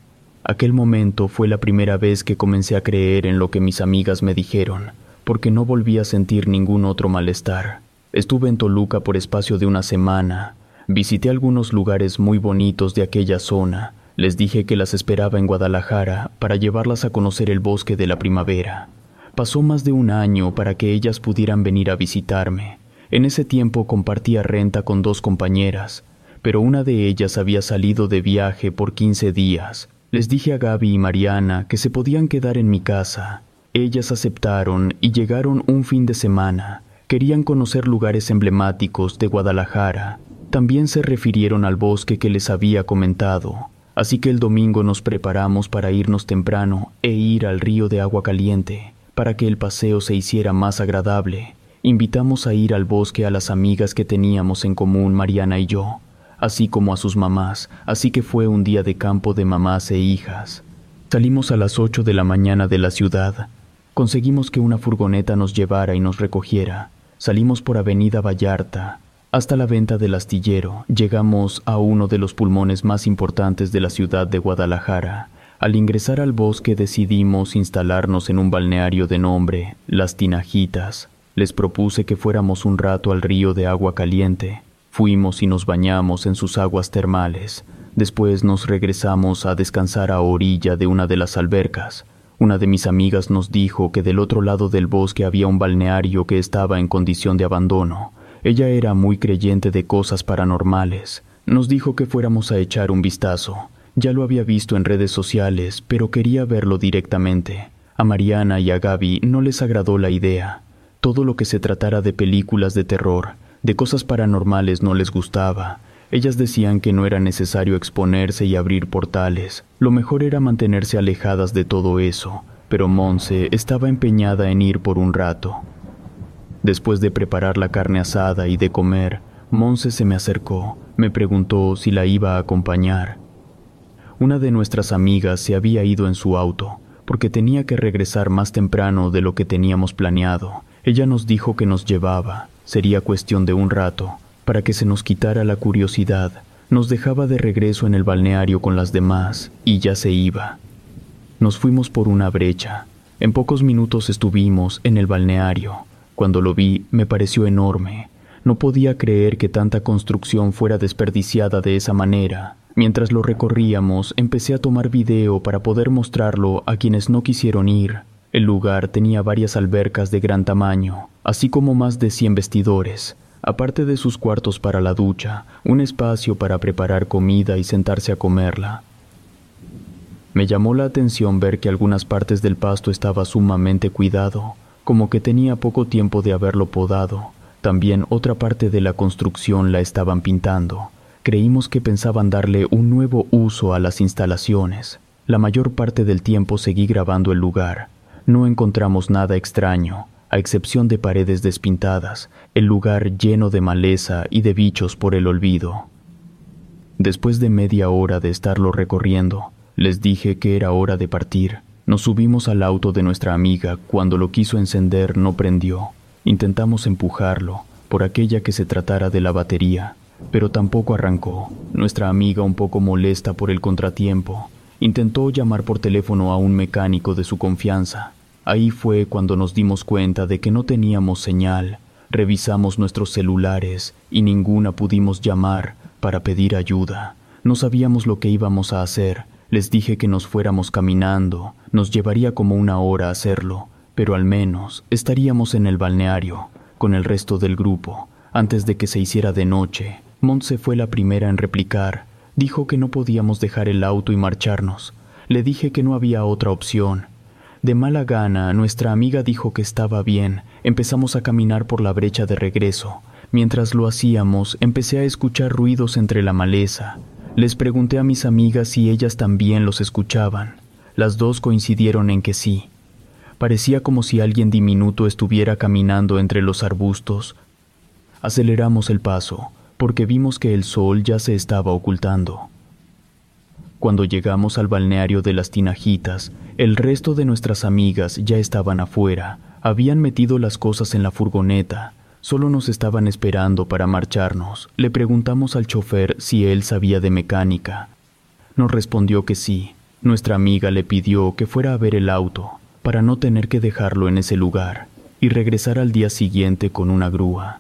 Aquel momento fue la primera vez que comencé a creer en lo que mis amigas me dijeron, porque no volví a sentir ningún otro malestar. Estuve en Toluca por espacio de una semana. Visité algunos lugares muy bonitos de aquella zona. Les dije que las esperaba en Guadalajara para llevarlas a conocer el bosque de la primavera. Pasó más de un año para que ellas pudieran venir a visitarme. En ese tiempo compartía renta con dos compañeras, pero una de ellas había salido de viaje por 15 días. Les dije a Gaby y Mariana que se podían quedar en mi casa. Ellas aceptaron y llegaron un fin de semana. Querían conocer lugares emblemáticos de Guadalajara. También se refirieron al bosque que les había comentado. Así que el domingo nos preparamos para irnos temprano e ir al río de agua caliente, para que el paseo se hiciera más agradable. Invitamos a ir al bosque a las amigas que teníamos en común Mariana y yo, así como a sus mamás, así que fue un día de campo de mamás e hijas. Salimos a las ocho de la mañana de la ciudad. Conseguimos que una furgoneta nos llevara y nos recogiera. Salimos por Avenida Vallarta hasta la venta del astillero. Llegamos a uno de los pulmones más importantes de la ciudad de Guadalajara. Al ingresar al bosque decidimos instalarnos en un balneario de nombre Las Tinajitas. Les propuse que fuéramos un rato al río de agua caliente. Fuimos y nos bañamos en sus aguas termales. Después nos regresamos a descansar a orilla de una de las albercas. Una de mis amigas nos dijo que del otro lado del bosque había un balneario que estaba en condición de abandono. Ella era muy creyente de cosas paranormales. Nos dijo que fuéramos a echar un vistazo. Ya lo había visto en redes sociales, pero quería verlo directamente. A Mariana y a Gaby no les agradó la idea. Todo lo que se tratara de películas de terror, de cosas paranormales no les gustaba. Ellas decían que no era necesario exponerse y abrir portales, lo mejor era mantenerse alejadas de todo eso, pero Monse estaba empeñada en ir por un rato. Después de preparar la carne asada y de comer, Monse se me acercó, me preguntó si la iba a acompañar. Una de nuestras amigas se había ido en su auto, porque tenía que regresar más temprano de lo que teníamos planeado. Ella nos dijo que nos llevaba, sería cuestión de un rato, para que se nos quitara la curiosidad, nos dejaba de regreso en el balneario con las demás y ya se iba. Nos fuimos por una brecha. En pocos minutos estuvimos en el balneario. Cuando lo vi me pareció enorme. No podía creer que tanta construcción fuera desperdiciada de esa manera. Mientras lo recorríamos, empecé a tomar video para poder mostrarlo a quienes no quisieron ir. El lugar tenía varias albercas de gran tamaño, así como más de 100 vestidores, aparte de sus cuartos para la ducha, un espacio para preparar comida y sentarse a comerla. Me llamó la atención ver que algunas partes del pasto estaba sumamente cuidado, como que tenía poco tiempo de haberlo podado. También otra parte de la construcción la estaban pintando. Creímos que pensaban darle un nuevo uso a las instalaciones. La mayor parte del tiempo seguí grabando el lugar. No encontramos nada extraño, a excepción de paredes despintadas, el lugar lleno de maleza y de bichos por el olvido. Después de media hora de estarlo recorriendo, les dije que era hora de partir. Nos subimos al auto de nuestra amiga. Cuando lo quiso encender no prendió. Intentamos empujarlo, por aquella que se tratara de la batería, pero tampoco arrancó. Nuestra amiga, un poco molesta por el contratiempo, intentó llamar por teléfono a un mecánico de su confianza. Ahí fue cuando nos dimos cuenta de que no teníamos señal. Revisamos nuestros celulares y ninguna pudimos llamar para pedir ayuda. No sabíamos lo que íbamos a hacer. Les dije que nos fuéramos caminando. Nos llevaría como una hora hacerlo, pero al menos estaríamos en el balneario, con el resto del grupo, antes de que se hiciera de noche. Montse fue la primera en replicar. Dijo que no podíamos dejar el auto y marcharnos. Le dije que no había otra opción. De mala gana, nuestra amiga dijo que estaba bien. Empezamos a caminar por la brecha de regreso. Mientras lo hacíamos, empecé a escuchar ruidos entre la maleza. Les pregunté a mis amigas si ellas también los escuchaban. Las dos coincidieron en que sí. Parecía como si alguien diminuto estuviera caminando entre los arbustos. Aceleramos el paso, porque vimos que el sol ya se estaba ocultando. Cuando llegamos al balneario de las Tinajitas, el resto de nuestras amigas ya estaban afuera, habían metido las cosas en la furgoneta. Solo nos estaban esperando para marcharnos. Le preguntamos al chofer si él sabía de mecánica. Nos respondió que sí. Nuestra amiga le pidió que fuera a ver el auto para no tener que dejarlo en ese lugar y regresar al día siguiente con una grúa.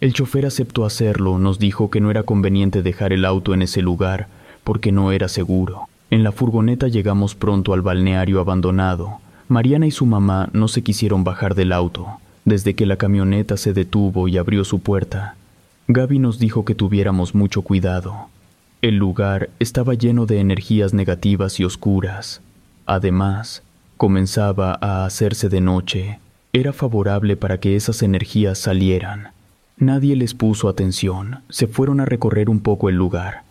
El chofer aceptó hacerlo, nos dijo que no era conveniente dejar el auto en ese lugar porque no era seguro. En la furgoneta llegamos pronto al balneario abandonado. Mariana y su mamá no se quisieron bajar del auto desde que la camioneta se detuvo y abrió su puerta. Gaby nos dijo que tuviéramos mucho cuidado. El lugar estaba lleno de energías negativas y oscuras. Además, comenzaba a hacerse de noche. Era favorable para que esas energías salieran. Nadie les puso atención. Se fueron a recorrer un poco el lugar.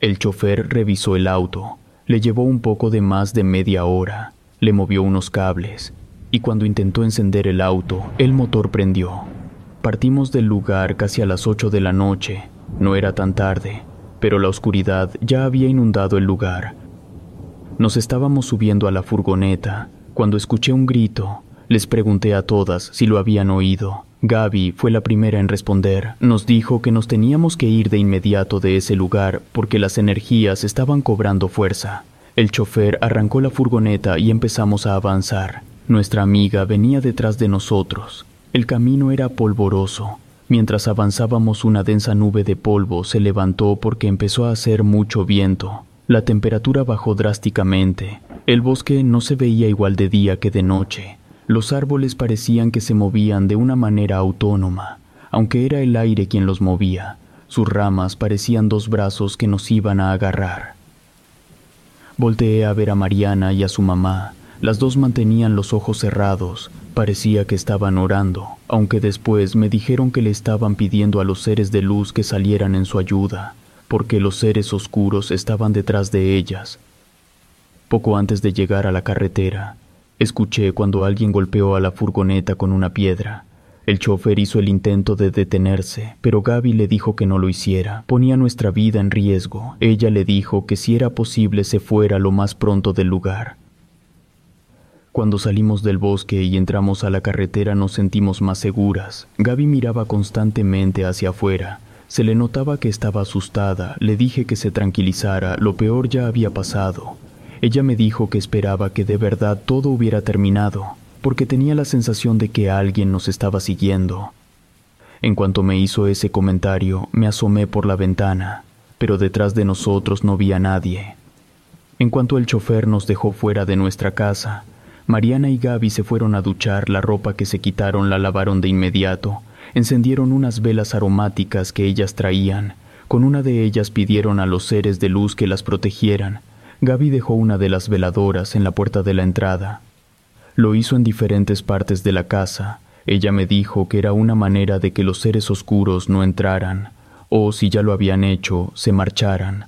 El chofer revisó el auto. Le llevó un poco de más de media hora. Le movió unos cables. Y cuando intentó encender el auto, el motor prendió. Partimos del lugar casi a las 8 de la noche. No era tan tarde pero la oscuridad ya había inundado el lugar. Nos estábamos subiendo a la furgoneta cuando escuché un grito. Les pregunté a todas si lo habían oído. Gaby fue la primera en responder. Nos dijo que nos teníamos que ir de inmediato de ese lugar porque las energías estaban cobrando fuerza. El chofer arrancó la furgoneta y empezamos a avanzar. Nuestra amiga venía detrás de nosotros. El camino era polvoroso Mientras avanzábamos una densa nube de polvo se levantó porque empezó a hacer mucho viento. La temperatura bajó drásticamente. El bosque no se veía igual de día que de noche. Los árboles parecían que se movían de una manera autónoma, aunque era el aire quien los movía. Sus ramas parecían dos brazos que nos iban a agarrar. Volteé a ver a Mariana y a su mamá. Las dos mantenían los ojos cerrados, parecía que estaban orando, aunque después me dijeron que le estaban pidiendo a los seres de luz que salieran en su ayuda, porque los seres oscuros estaban detrás de ellas. Poco antes de llegar a la carretera, escuché cuando alguien golpeó a la furgoneta con una piedra. El chofer hizo el intento de detenerse, pero Gaby le dijo que no lo hiciera. Ponía nuestra vida en riesgo. Ella le dijo que si era posible se fuera lo más pronto del lugar. Cuando salimos del bosque y entramos a la carretera nos sentimos más seguras. Gaby miraba constantemente hacia afuera. Se le notaba que estaba asustada. Le dije que se tranquilizara, lo peor ya había pasado. Ella me dijo que esperaba que de verdad todo hubiera terminado, porque tenía la sensación de que alguien nos estaba siguiendo. En cuanto me hizo ese comentario, me asomé por la ventana, pero detrás de nosotros no vi a nadie. En cuanto el chofer nos dejó fuera de nuestra casa, Mariana y Gaby se fueron a duchar, la ropa que se quitaron la lavaron de inmediato, encendieron unas velas aromáticas que ellas traían, con una de ellas pidieron a los seres de luz que las protegieran. Gaby dejó una de las veladoras en la puerta de la entrada. Lo hizo en diferentes partes de la casa. Ella me dijo que era una manera de que los seres oscuros no entraran, o si ya lo habían hecho, se marcharan,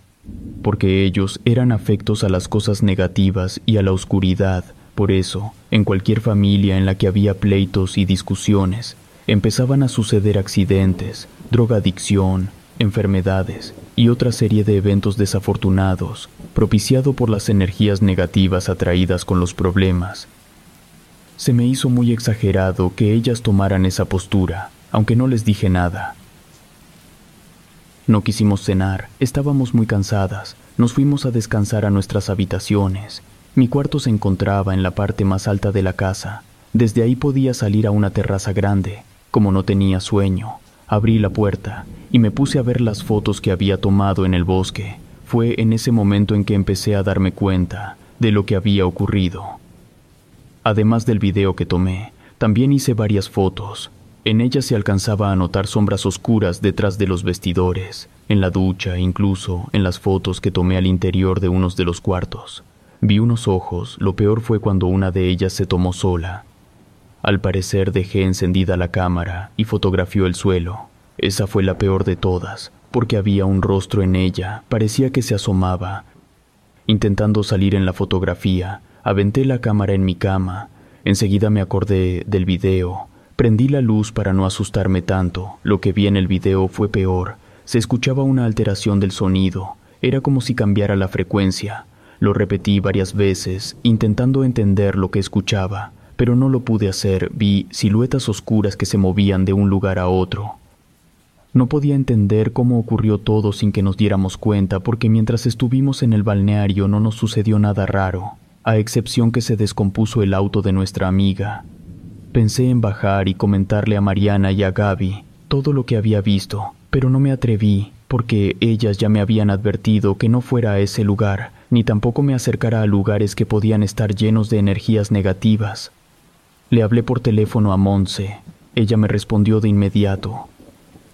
porque ellos eran afectos a las cosas negativas y a la oscuridad, por eso, en cualquier familia en la que había pleitos y discusiones, empezaban a suceder accidentes, drogadicción, enfermedades y otra serie de eventos desafortunados, propiciado por las energías negativas atraídas con los problemas. Se me hizo muy exagerado que ellas tomaran esa postura, aunque no les dije nada. No quisimos cenar, estábamos muy cansadas, nos fuimos a descansar a nuestras habitaciones mi cuarto se encontraba en la parte más alta de la casa. Desde ahí podía salir a una terraza grande. Como no tenía sueño, abrí la puerta y me puse a ver las fotos que había tomado en el bosque. Fue en ese momento en que empecé a darme cuenta de lo que había ocurrido. Además del video que tomé, también hice varias fotos. En ellas se alcanzaba a notar sombras oscuras detrás de los vestidores, en la ducha, incluso en las fotos que tomé al interior de unos de los cuartos. Vi unos ojos, lo peor fue cuando una de ellas se tomó sola. Al parecer dejé encendida la cámara y fotografió el suelo. Esa fue la peor de todas, porque había un rostro en ella, parecía que se asomaba. Intentando salir en la fotografía, aventé la cámara en mi cama. Enseguida me acordé del video. Prendí la luz para no asustarme tanto. Lo que vi en el video fue peor. Se escuchaba una alteración del sonido. Era como si cambiara la frecuencia. Lo repetí varias veces, intentando entender lo que escuchaba, pero no lo pude hacer. Vi siluetas oscuras que se movían de un lugar a otro. No podía entender cómo ocurrió todo sin que nos diéramos cuenta, porque mientras estuvimos en el balneario no nos sucedió nada raro, a excepción que se descompuso el auto de nuestra amiga. Pensé en bajar y comentarle a Mariana y a Gaby todo lo que había visto, pero no me atreví, porque ellas ya me habían advertido que no fuera a ese lugar, ni tampoco me acercara a lugares que podían estar llenos de energías negativas. Le hablé por teléfono a Monse. Ella me respondió de inmediato.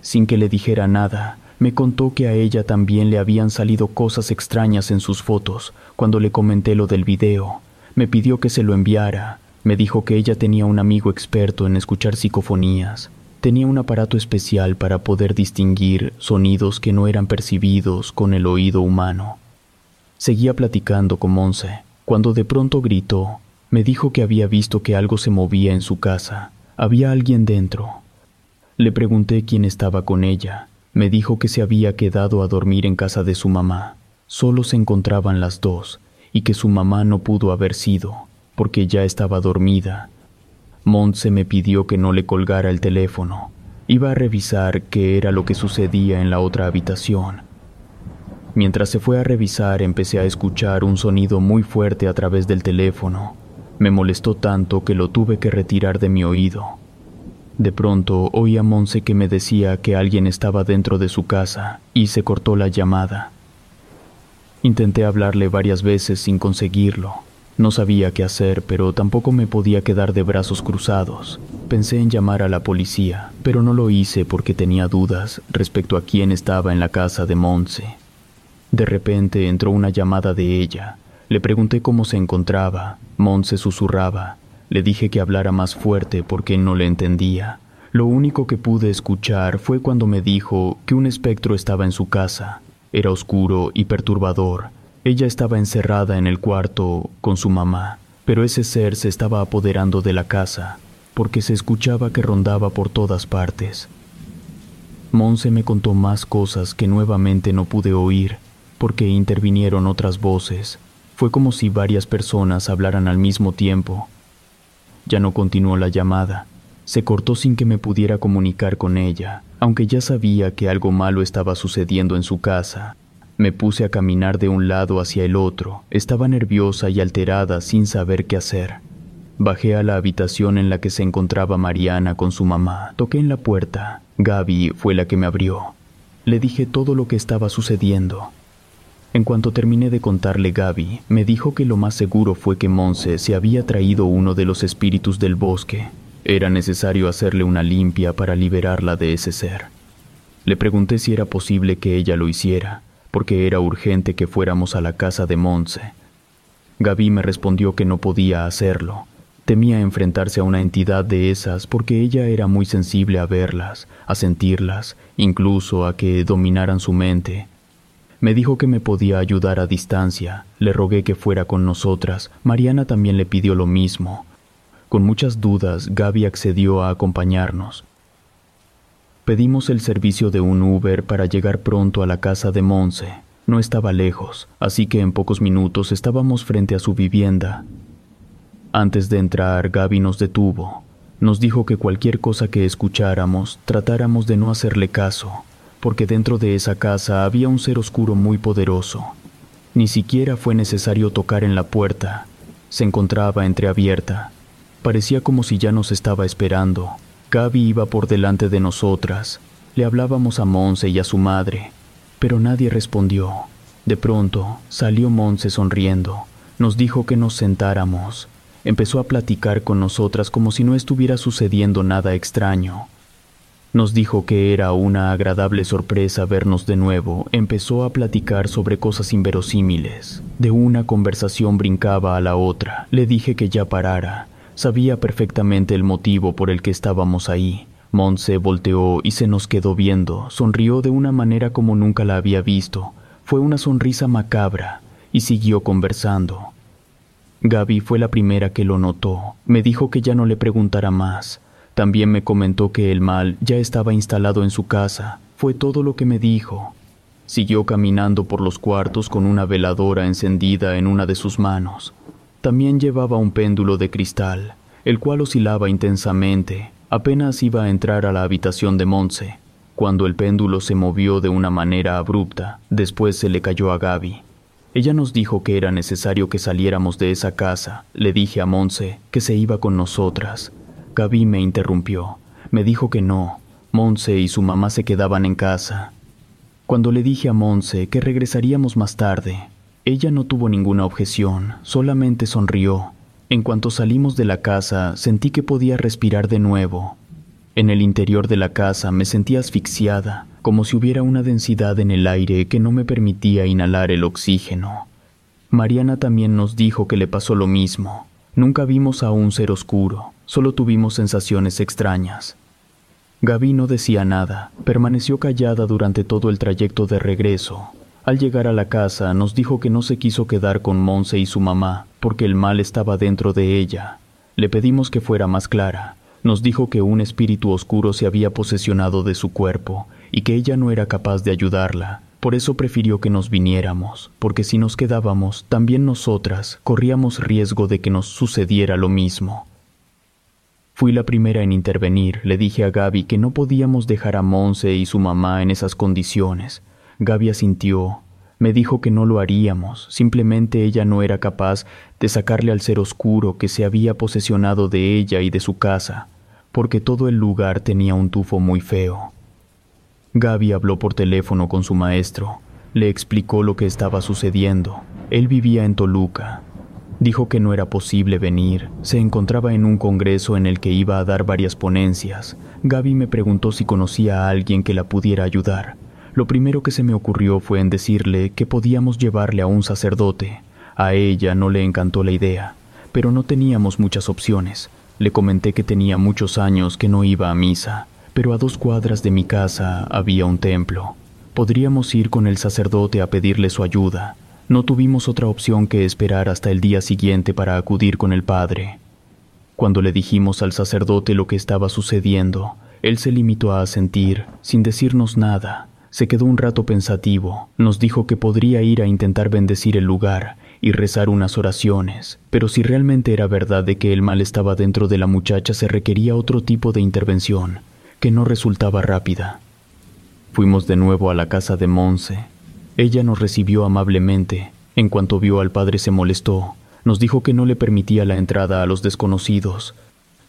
Sin que le dijera nada, me contó que a ella también le habían salido cosas extrañas en sus fotos cuando le comenté lo del video. Me pidió que se lo enviara. Me dijo que ella tenía un amigo experto en escuchar psicofonías. Tenía un aparato especial para poder distinguir sonidos que no eran percibidos con el oído humano. Seguía platicando con Monse, cuando de pronto gritó. Me dijo que había visto que algo se movía en su casa. Había alguien dentro. Le pregunté quién estaba con ella. Me dijo que se había quedado a dormir en casa de su mamá. Solo se encontraban las dos, y que su mamá no pudo haber sido, porque ya estaba dormida. Montse me pidió que no le colgara el teléfono. Iba a revisar qué era lo que sucedía en la otra habitación. Mientras se fue a revisar empecé a escuchar un sonido muy fuerte a través del teléfono. Me molestó tanto que lo tuve que retirar de mi oído. De pronto oí a Monse que me decía que alguien estaba dentro de su casa y se cortó la llamada. Intenté hablarle varias veces sin conseguirlo. No sabía qué hacer, pero tampoco me podía quedar de brazos cruzados. Pensé en llamar a la policía, pero no lo hice porque tenía dudas respecto a quién estaba en la casa de Monse. De repente entró una llamada de ella. Le pregunté cómo se encontraba. Monse susurraba. Le dije que hablara más fuerte porque no le entendía. Lo único que pude escuchar fue cuando me dijo que un espectro estaba en su casa. Era oscuro y perturbador. Ella estaba encerrada en el cuarto con su mamá, pero ese ser se estaba apoderando de la casa, porque se escuchaba que rondaba por todas partes. Monse me contó más cosas que nuevamente no pude oír, porque intervinieron otras voces. Fue como si varias personas hablaran al mismo tiempo, ya no continuó la llamada. Se cortó sin que me pudiera comunicar con ella, aunque ya sabía que algo malo estaba sucediendo en su casa. Me puse a caminar de un lado hacia el otro. Estaba nerviosa y alterada sin saber qué hacer. Bajé a la habitación en la que se encontraba Mariana con su mamá. Toqué en la puerta. Gaby fue la que me abrió. Le dije todo lo que estaba sucediendo. En cuanto terminé de contarle Gaby, me dijo que lo más seguro fue que Monse se había traído uno de los espíritus del bosque. Era necesario hacerle una limpia para liberarla de ese ser. Le pregunté si era posible que ella lo hiciera, porque era urgente que fuéramos a la casa de Monse. Gaby me respondió que no podía hacerlo. Temía enfrentarse a una entidad de esas porque ella era muy sensible a verlas, a sentirlas, incluso a que dominaran su mente me dijo que me podía ayudar a distancia. Le rogué que fuera con nosotras. Mariana también le pidió lo mismo. Con muchas dudas, Gaby accedió a acompañarnos. Pedimos el servicio de un Uber para llegar pronto a la casa de Monse. No estaba lejos, así que en pocos minutos estábamos frente a su vivienda. Antes de entrar, Gaby nos detuvo. Nos dijo que cualquier cosa que escucháramos, tratáramos de no hacerle caso porque dentro de esa casa había un ser oscuro muy poderoso. Ni siquiera fue necesario tocar en la puerta. Se encontraba entreabierta. Parecía como si ya nos estaba esperando. Gaby iba por delante de nosotras. Le hablábamos a Monse y a su madre, pero nadie respondió. De pronto salió Monse sonriendo. Nos dijo que nos sentáramos. Empezó a platicar con nosotras como si no estuviera sucediendo nada extraño. Nos dijo que era una agradable sorpresa vernos de nuevo. Empezó a platicar sobre cosas inverosímiles. De una conversación brincaba a la otra. Le dije que ya parara. Sabía perfectamente el motivo por el que estábamos ahí. Monse volteó y se nos quedó viendo. Sonrió de una manera como nunca la había visto. Fue una sonrisa macabra y siguió conversando. Gaby fue la primera que lo notó. Me dijo que ya no le preguntara más también me comentó que el mal ya estaba instalado en su casa. Fue todo lo que me dijo. Siguió caminando por los cuartos con una veladora encendida en una de sus manos. También llevaba un péndulo de cristal. el cual oscilaba intensamente. Apenas iba a entrar a la habitación de Monse, cuando el péndulo se movió de una manera abrupta. Después se le cayó a Gaby. Ella nos dijo que era necesario que saliéramos de esa casa. Le dije a Monse que se iba con nosotras. Gaby me interrumpió. Me dijo que no. Monse y su mamá se quedaban en casa. Cuando le dije a Monse que regresaríamos más tarde, ella no tuvo ninguna objeción, solamente sonrió. En cuanto salimos de la casa, sentí que podía respirar de nuevo. En el interior de la casa me sentía asfixiada, como si hubiera una densidad en el aire que no me permitía inhalar el oxígeno. Mariana también nos dijo que le pasó lo mismo. Nunca vimos a un ser oscuro, solo tuvimos sensaciones extrañas. Gaby no decía nada, permaneció callada durante todo el trayecto de regreso. Al llegar a la casa nos dijo que no se quiso quedar con Monse y su mamá, porque el mal estaba dentro de ella. Le pedimos que fuera más clara, nos dijo que un espíritu oscuro se había posesionado de su cuerpo y que ella no era capaz de ayudarla. Por eso prefirió que nos viniéramos, porque si nos quedábamos, también nosotras corríamos riesgo de que nos sucediera lo mismo. Fui la primera en intervenir. Le dije a Gaby que no podíamos dejar a Monse y su mamá en esas condiciones. Gaby asintió. Me dijo que no lo haríamos, simplemente ella no era capaz de sacarle al ser oscuro que se había posesionado de ella y de su casa, porque todo el lugar tenía un tufo muy feo. Gaby habló por teléfono con su maestro, le explicó lo que estaba sucediendo. Él vivía en Toluca. Dijo que no era posible venir, se encontraba en un congreso en el que iba a dar varias ponencias. Gaby me preguntó si conocía a alguien que la pudiera ayudar. Lo primero que se me ocurrió fue en decirle que podíamos llevarle a un sacerdote. A ella no le encantó la idea, pero no teníamos muchas opciones. Le comenté que tenía muchos años que no iba a misa, pero a dos cuadras de mi casa había un templo. Podríamos ir con el sacerdote a pedirle su ayuda. No tuvimos otra opción que esperar hasta el día siguiente para acudir con el padre. Cuando le dijimos al sacerdote lo que estaba sucediendo, él se limitó a asentir, sin decirnos nada. Se quedó un rato pensativo, nos dijo que podría ir a intentar bendecir el lugar y rezar unas oraciones, pero si realmente era verdad de que el mal estaba dentro de la muchacha se requería otro tipo de intervención, que no resultaba rápida. Fuimos de nuevo a la casa de Monse. Ella nos recibió amablemente. En cuanto vio al padre se molestó. Nos dijo que no le permitía la entrada a los desconocidos.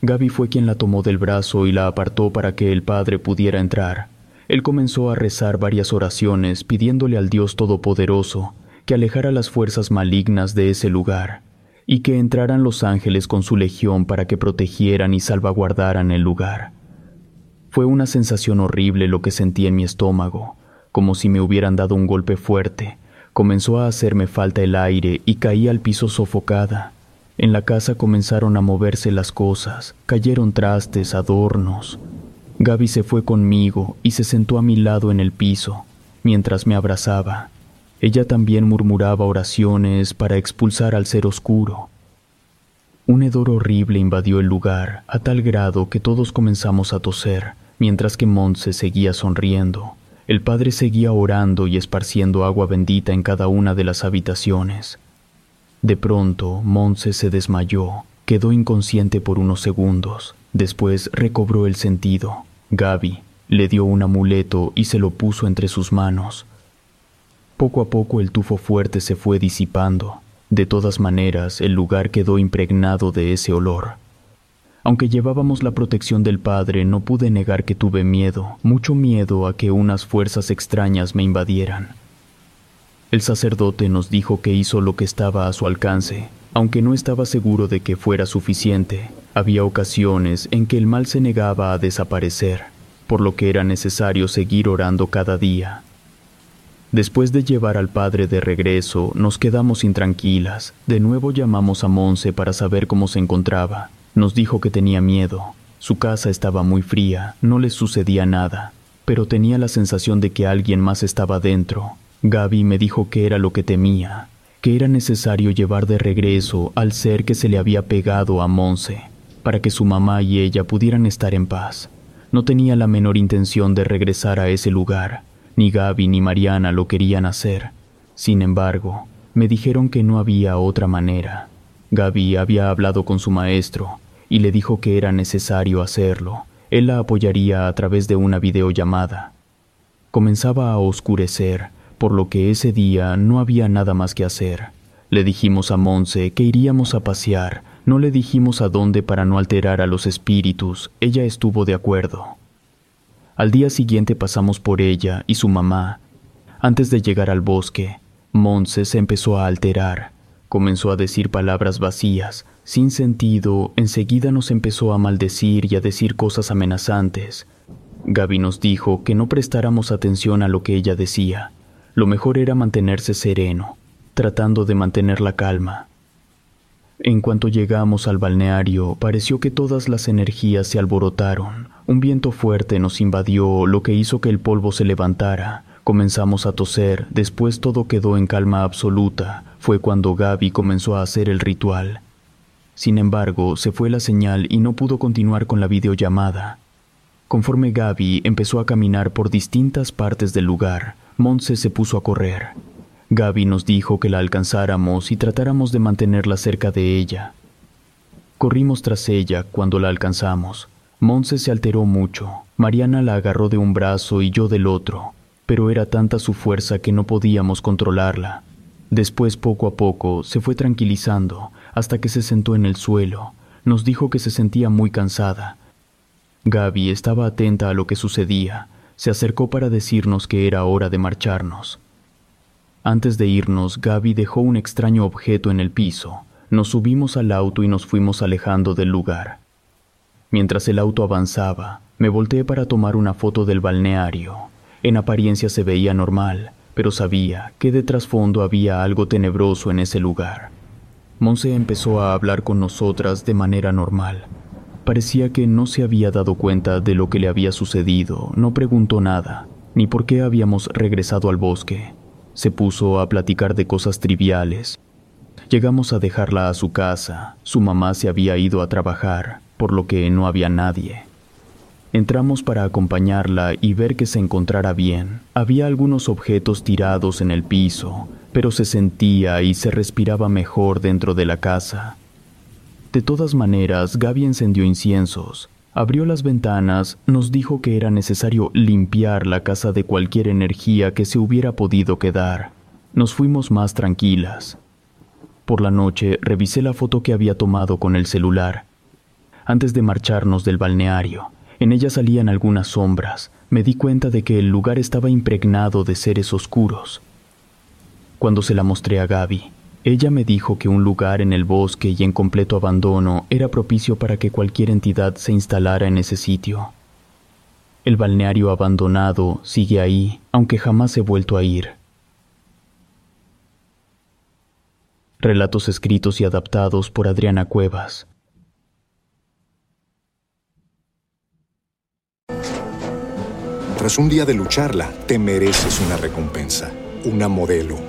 Gaby fue quien la tomó del brazo y la apartó para que el padre pudiera entrar. Él comenzó a rezar varias oraciones pidiéndole al Dios Todopoderoso que alejara las fuerzas malignas de ese lugar y que entraran los ángeles con su legión para que protegieran y salvaguardaran el lugar. Fue una sensación horrible lo que sentí en mi estómago, como si me hubieran dado un golpe fuerte. Comenzó a hacerme falta el aire y caí al piso sofocada. En la casa comenzaron a moverse las cosas, cayeron trastes, adornos, Gaby se fue conmigo y se sentó a mi lado en el piso, mientras me abrazaba. Ella también murmuraba oraciones para expulsar al ser oscuro. Un hedor horrible invadió el lugar, a tal grado que todos comenzamos a toser, mientras que Montse seguía sonriendo. El padre seguía orando y esparciendo agua bendita en cada una de las habitaciones. De pronto, Montse se desmayó, quedó inconsciente por unos segundos. Después recobró el sentido. Gaby le dio un amuleto y se lo puso entre sus manos. Poco a poco el tufo fuerte se fue disipando. De todas maneras, el lugar quedó impregnado de ese olor. Aunque llevábamos la protección del Padre, no pude negar que tuve miedo, mucho miedo a que unas fuerzas extrañas me invadieran. El sacerdote nos dijo que hizo lo que estaba a su alcance, aunque no estaba seguro de que fuera suficiente. Había ocasiones en que el mal se negaba a desaparecer, por lo que era necesario seguir orando cada día. Después de llevar al padre de regreso, nos quedamos intranquilas. De nuevo llamamos a Monse para saber cómo se encontraba. Nos dijo que tenía miedo. Su casa estaba muy fría, no le sucedía nada, pero tenía la sensación de que alguien más estaba dentro. Gaby me dijo que era lo que temía, que era necesario llevar de regreso al ser que se le había pegado a Monse, para que su mamá y ella pudieran estar en paz. No tenía la menor intención de regresar a ese lugar, ni Gaby ni Mariana lo querían hacer. Sin embargo, me dijeron que no había otra manera. Gaby había hablado con su maestro y le dijo que era necesario hacerlo. Él la apoyaría a través de una videollamada. Comenzaba a oscurecer, por lo que ese día no había nada más que hacer. Le dijimos a Monse que iríamos a pasear, no le dijimos a dónde para no alterar a los espíritus, ella estuvo de acuerdo. Al día siguiente pasamos por ella y su mamá. Antes de llegar al bosque, Monse se empezó a alterar, comenzó a decir palabras vacías, sin sentido, enseguida nos empezó a maldecir y a decir cosas amenazantes. Gaby nos dijo que no prestáramos atención a lo que ella decía. Lo mejor era mantenerse sereno, tratando de mantener la calma. En cuanto llegamos al balneario, pareció que todas las energías se alborotaron. Un viento fuerte nos invadió, lo que hizo que el polvo se levantara. Comenzamos a toser, después todo quedó en calma absoluta. Fue cuando Gaby comenzó a hacer el ritual. Sin embargo, se fue la señal y no pudo continuar con la videollamada. Conforme Gaby empezó a caminar por distintas partes del lugar, Monse se puso a correr. Gaby nos dijo que la alcanzáramos y tratáramos de mantenerla cerca de ella. Corrimos tras ella cuando la alcanzamos. Monse se alteró mucho. Mariana la agarró de un brazo y yo del otro, pero era tanta su fuerza que no podíamos controlarla. Después, poco a poco, se fue tranquilizando hasta que se sentó en el suelo. Nos dijo que se sentía muy cansada. Gaby estaba atenta a lo que sucedía. Se acercó para decirnos que era hora de marcharnos. Antes de irnos, Gaby dejó un extraño objeto en el piso. Nos subimos al auto y nos fuimos alejando del lugar. Mientras el auto avanzaba, me volteé para tomar una foto del balneario. En apariencia se veía normal, pero sabía que de trasfondo había algo tenebroso en ese lugar. Monse empezó a hablar con nosotras de manera normal. Parecía que no se había dado cuenta de lo que le había sucedido, no preguntó nada, ni por qué habíamos regresado al bosque. Se puso a platicar de cosas triviales. Llegamos a dejarla a su casa, su mamá se había ido a trabajar, por lo que no había nadie. Entramos para acompañarla y ver que se encontrara bien. Había algunos objetos tirados en el piso, pero se sentía y se respiraba mejor dentro de la casa. De todas maneras, Gaby encendió inciensos, abrió las ventanas, nos dijo que era necesario limpiar la casa de cualquier energía que se hubiera podido quedar. Nos fuimos más tranquilas. Por la noche revisé la foto que había tomado con el celular. Antes de marcharnos del balneario, en ella salían algunas sombras. Me di cuenta de que el lugar estaba impregnado de seres oscuros. Cuando se la mostré a Gaby, ella me dijo que un lugar en el bosque y en completo abandono era propicio para que cualquier entidad se instalara en ese sitio. El balneario abandonado sigue ahí, aunque jamás he vuelto a ir. Relatos escritos y adaptados por Adriana Cuevas. Tras un día de lucharla, te mereces una recompensa, una modelo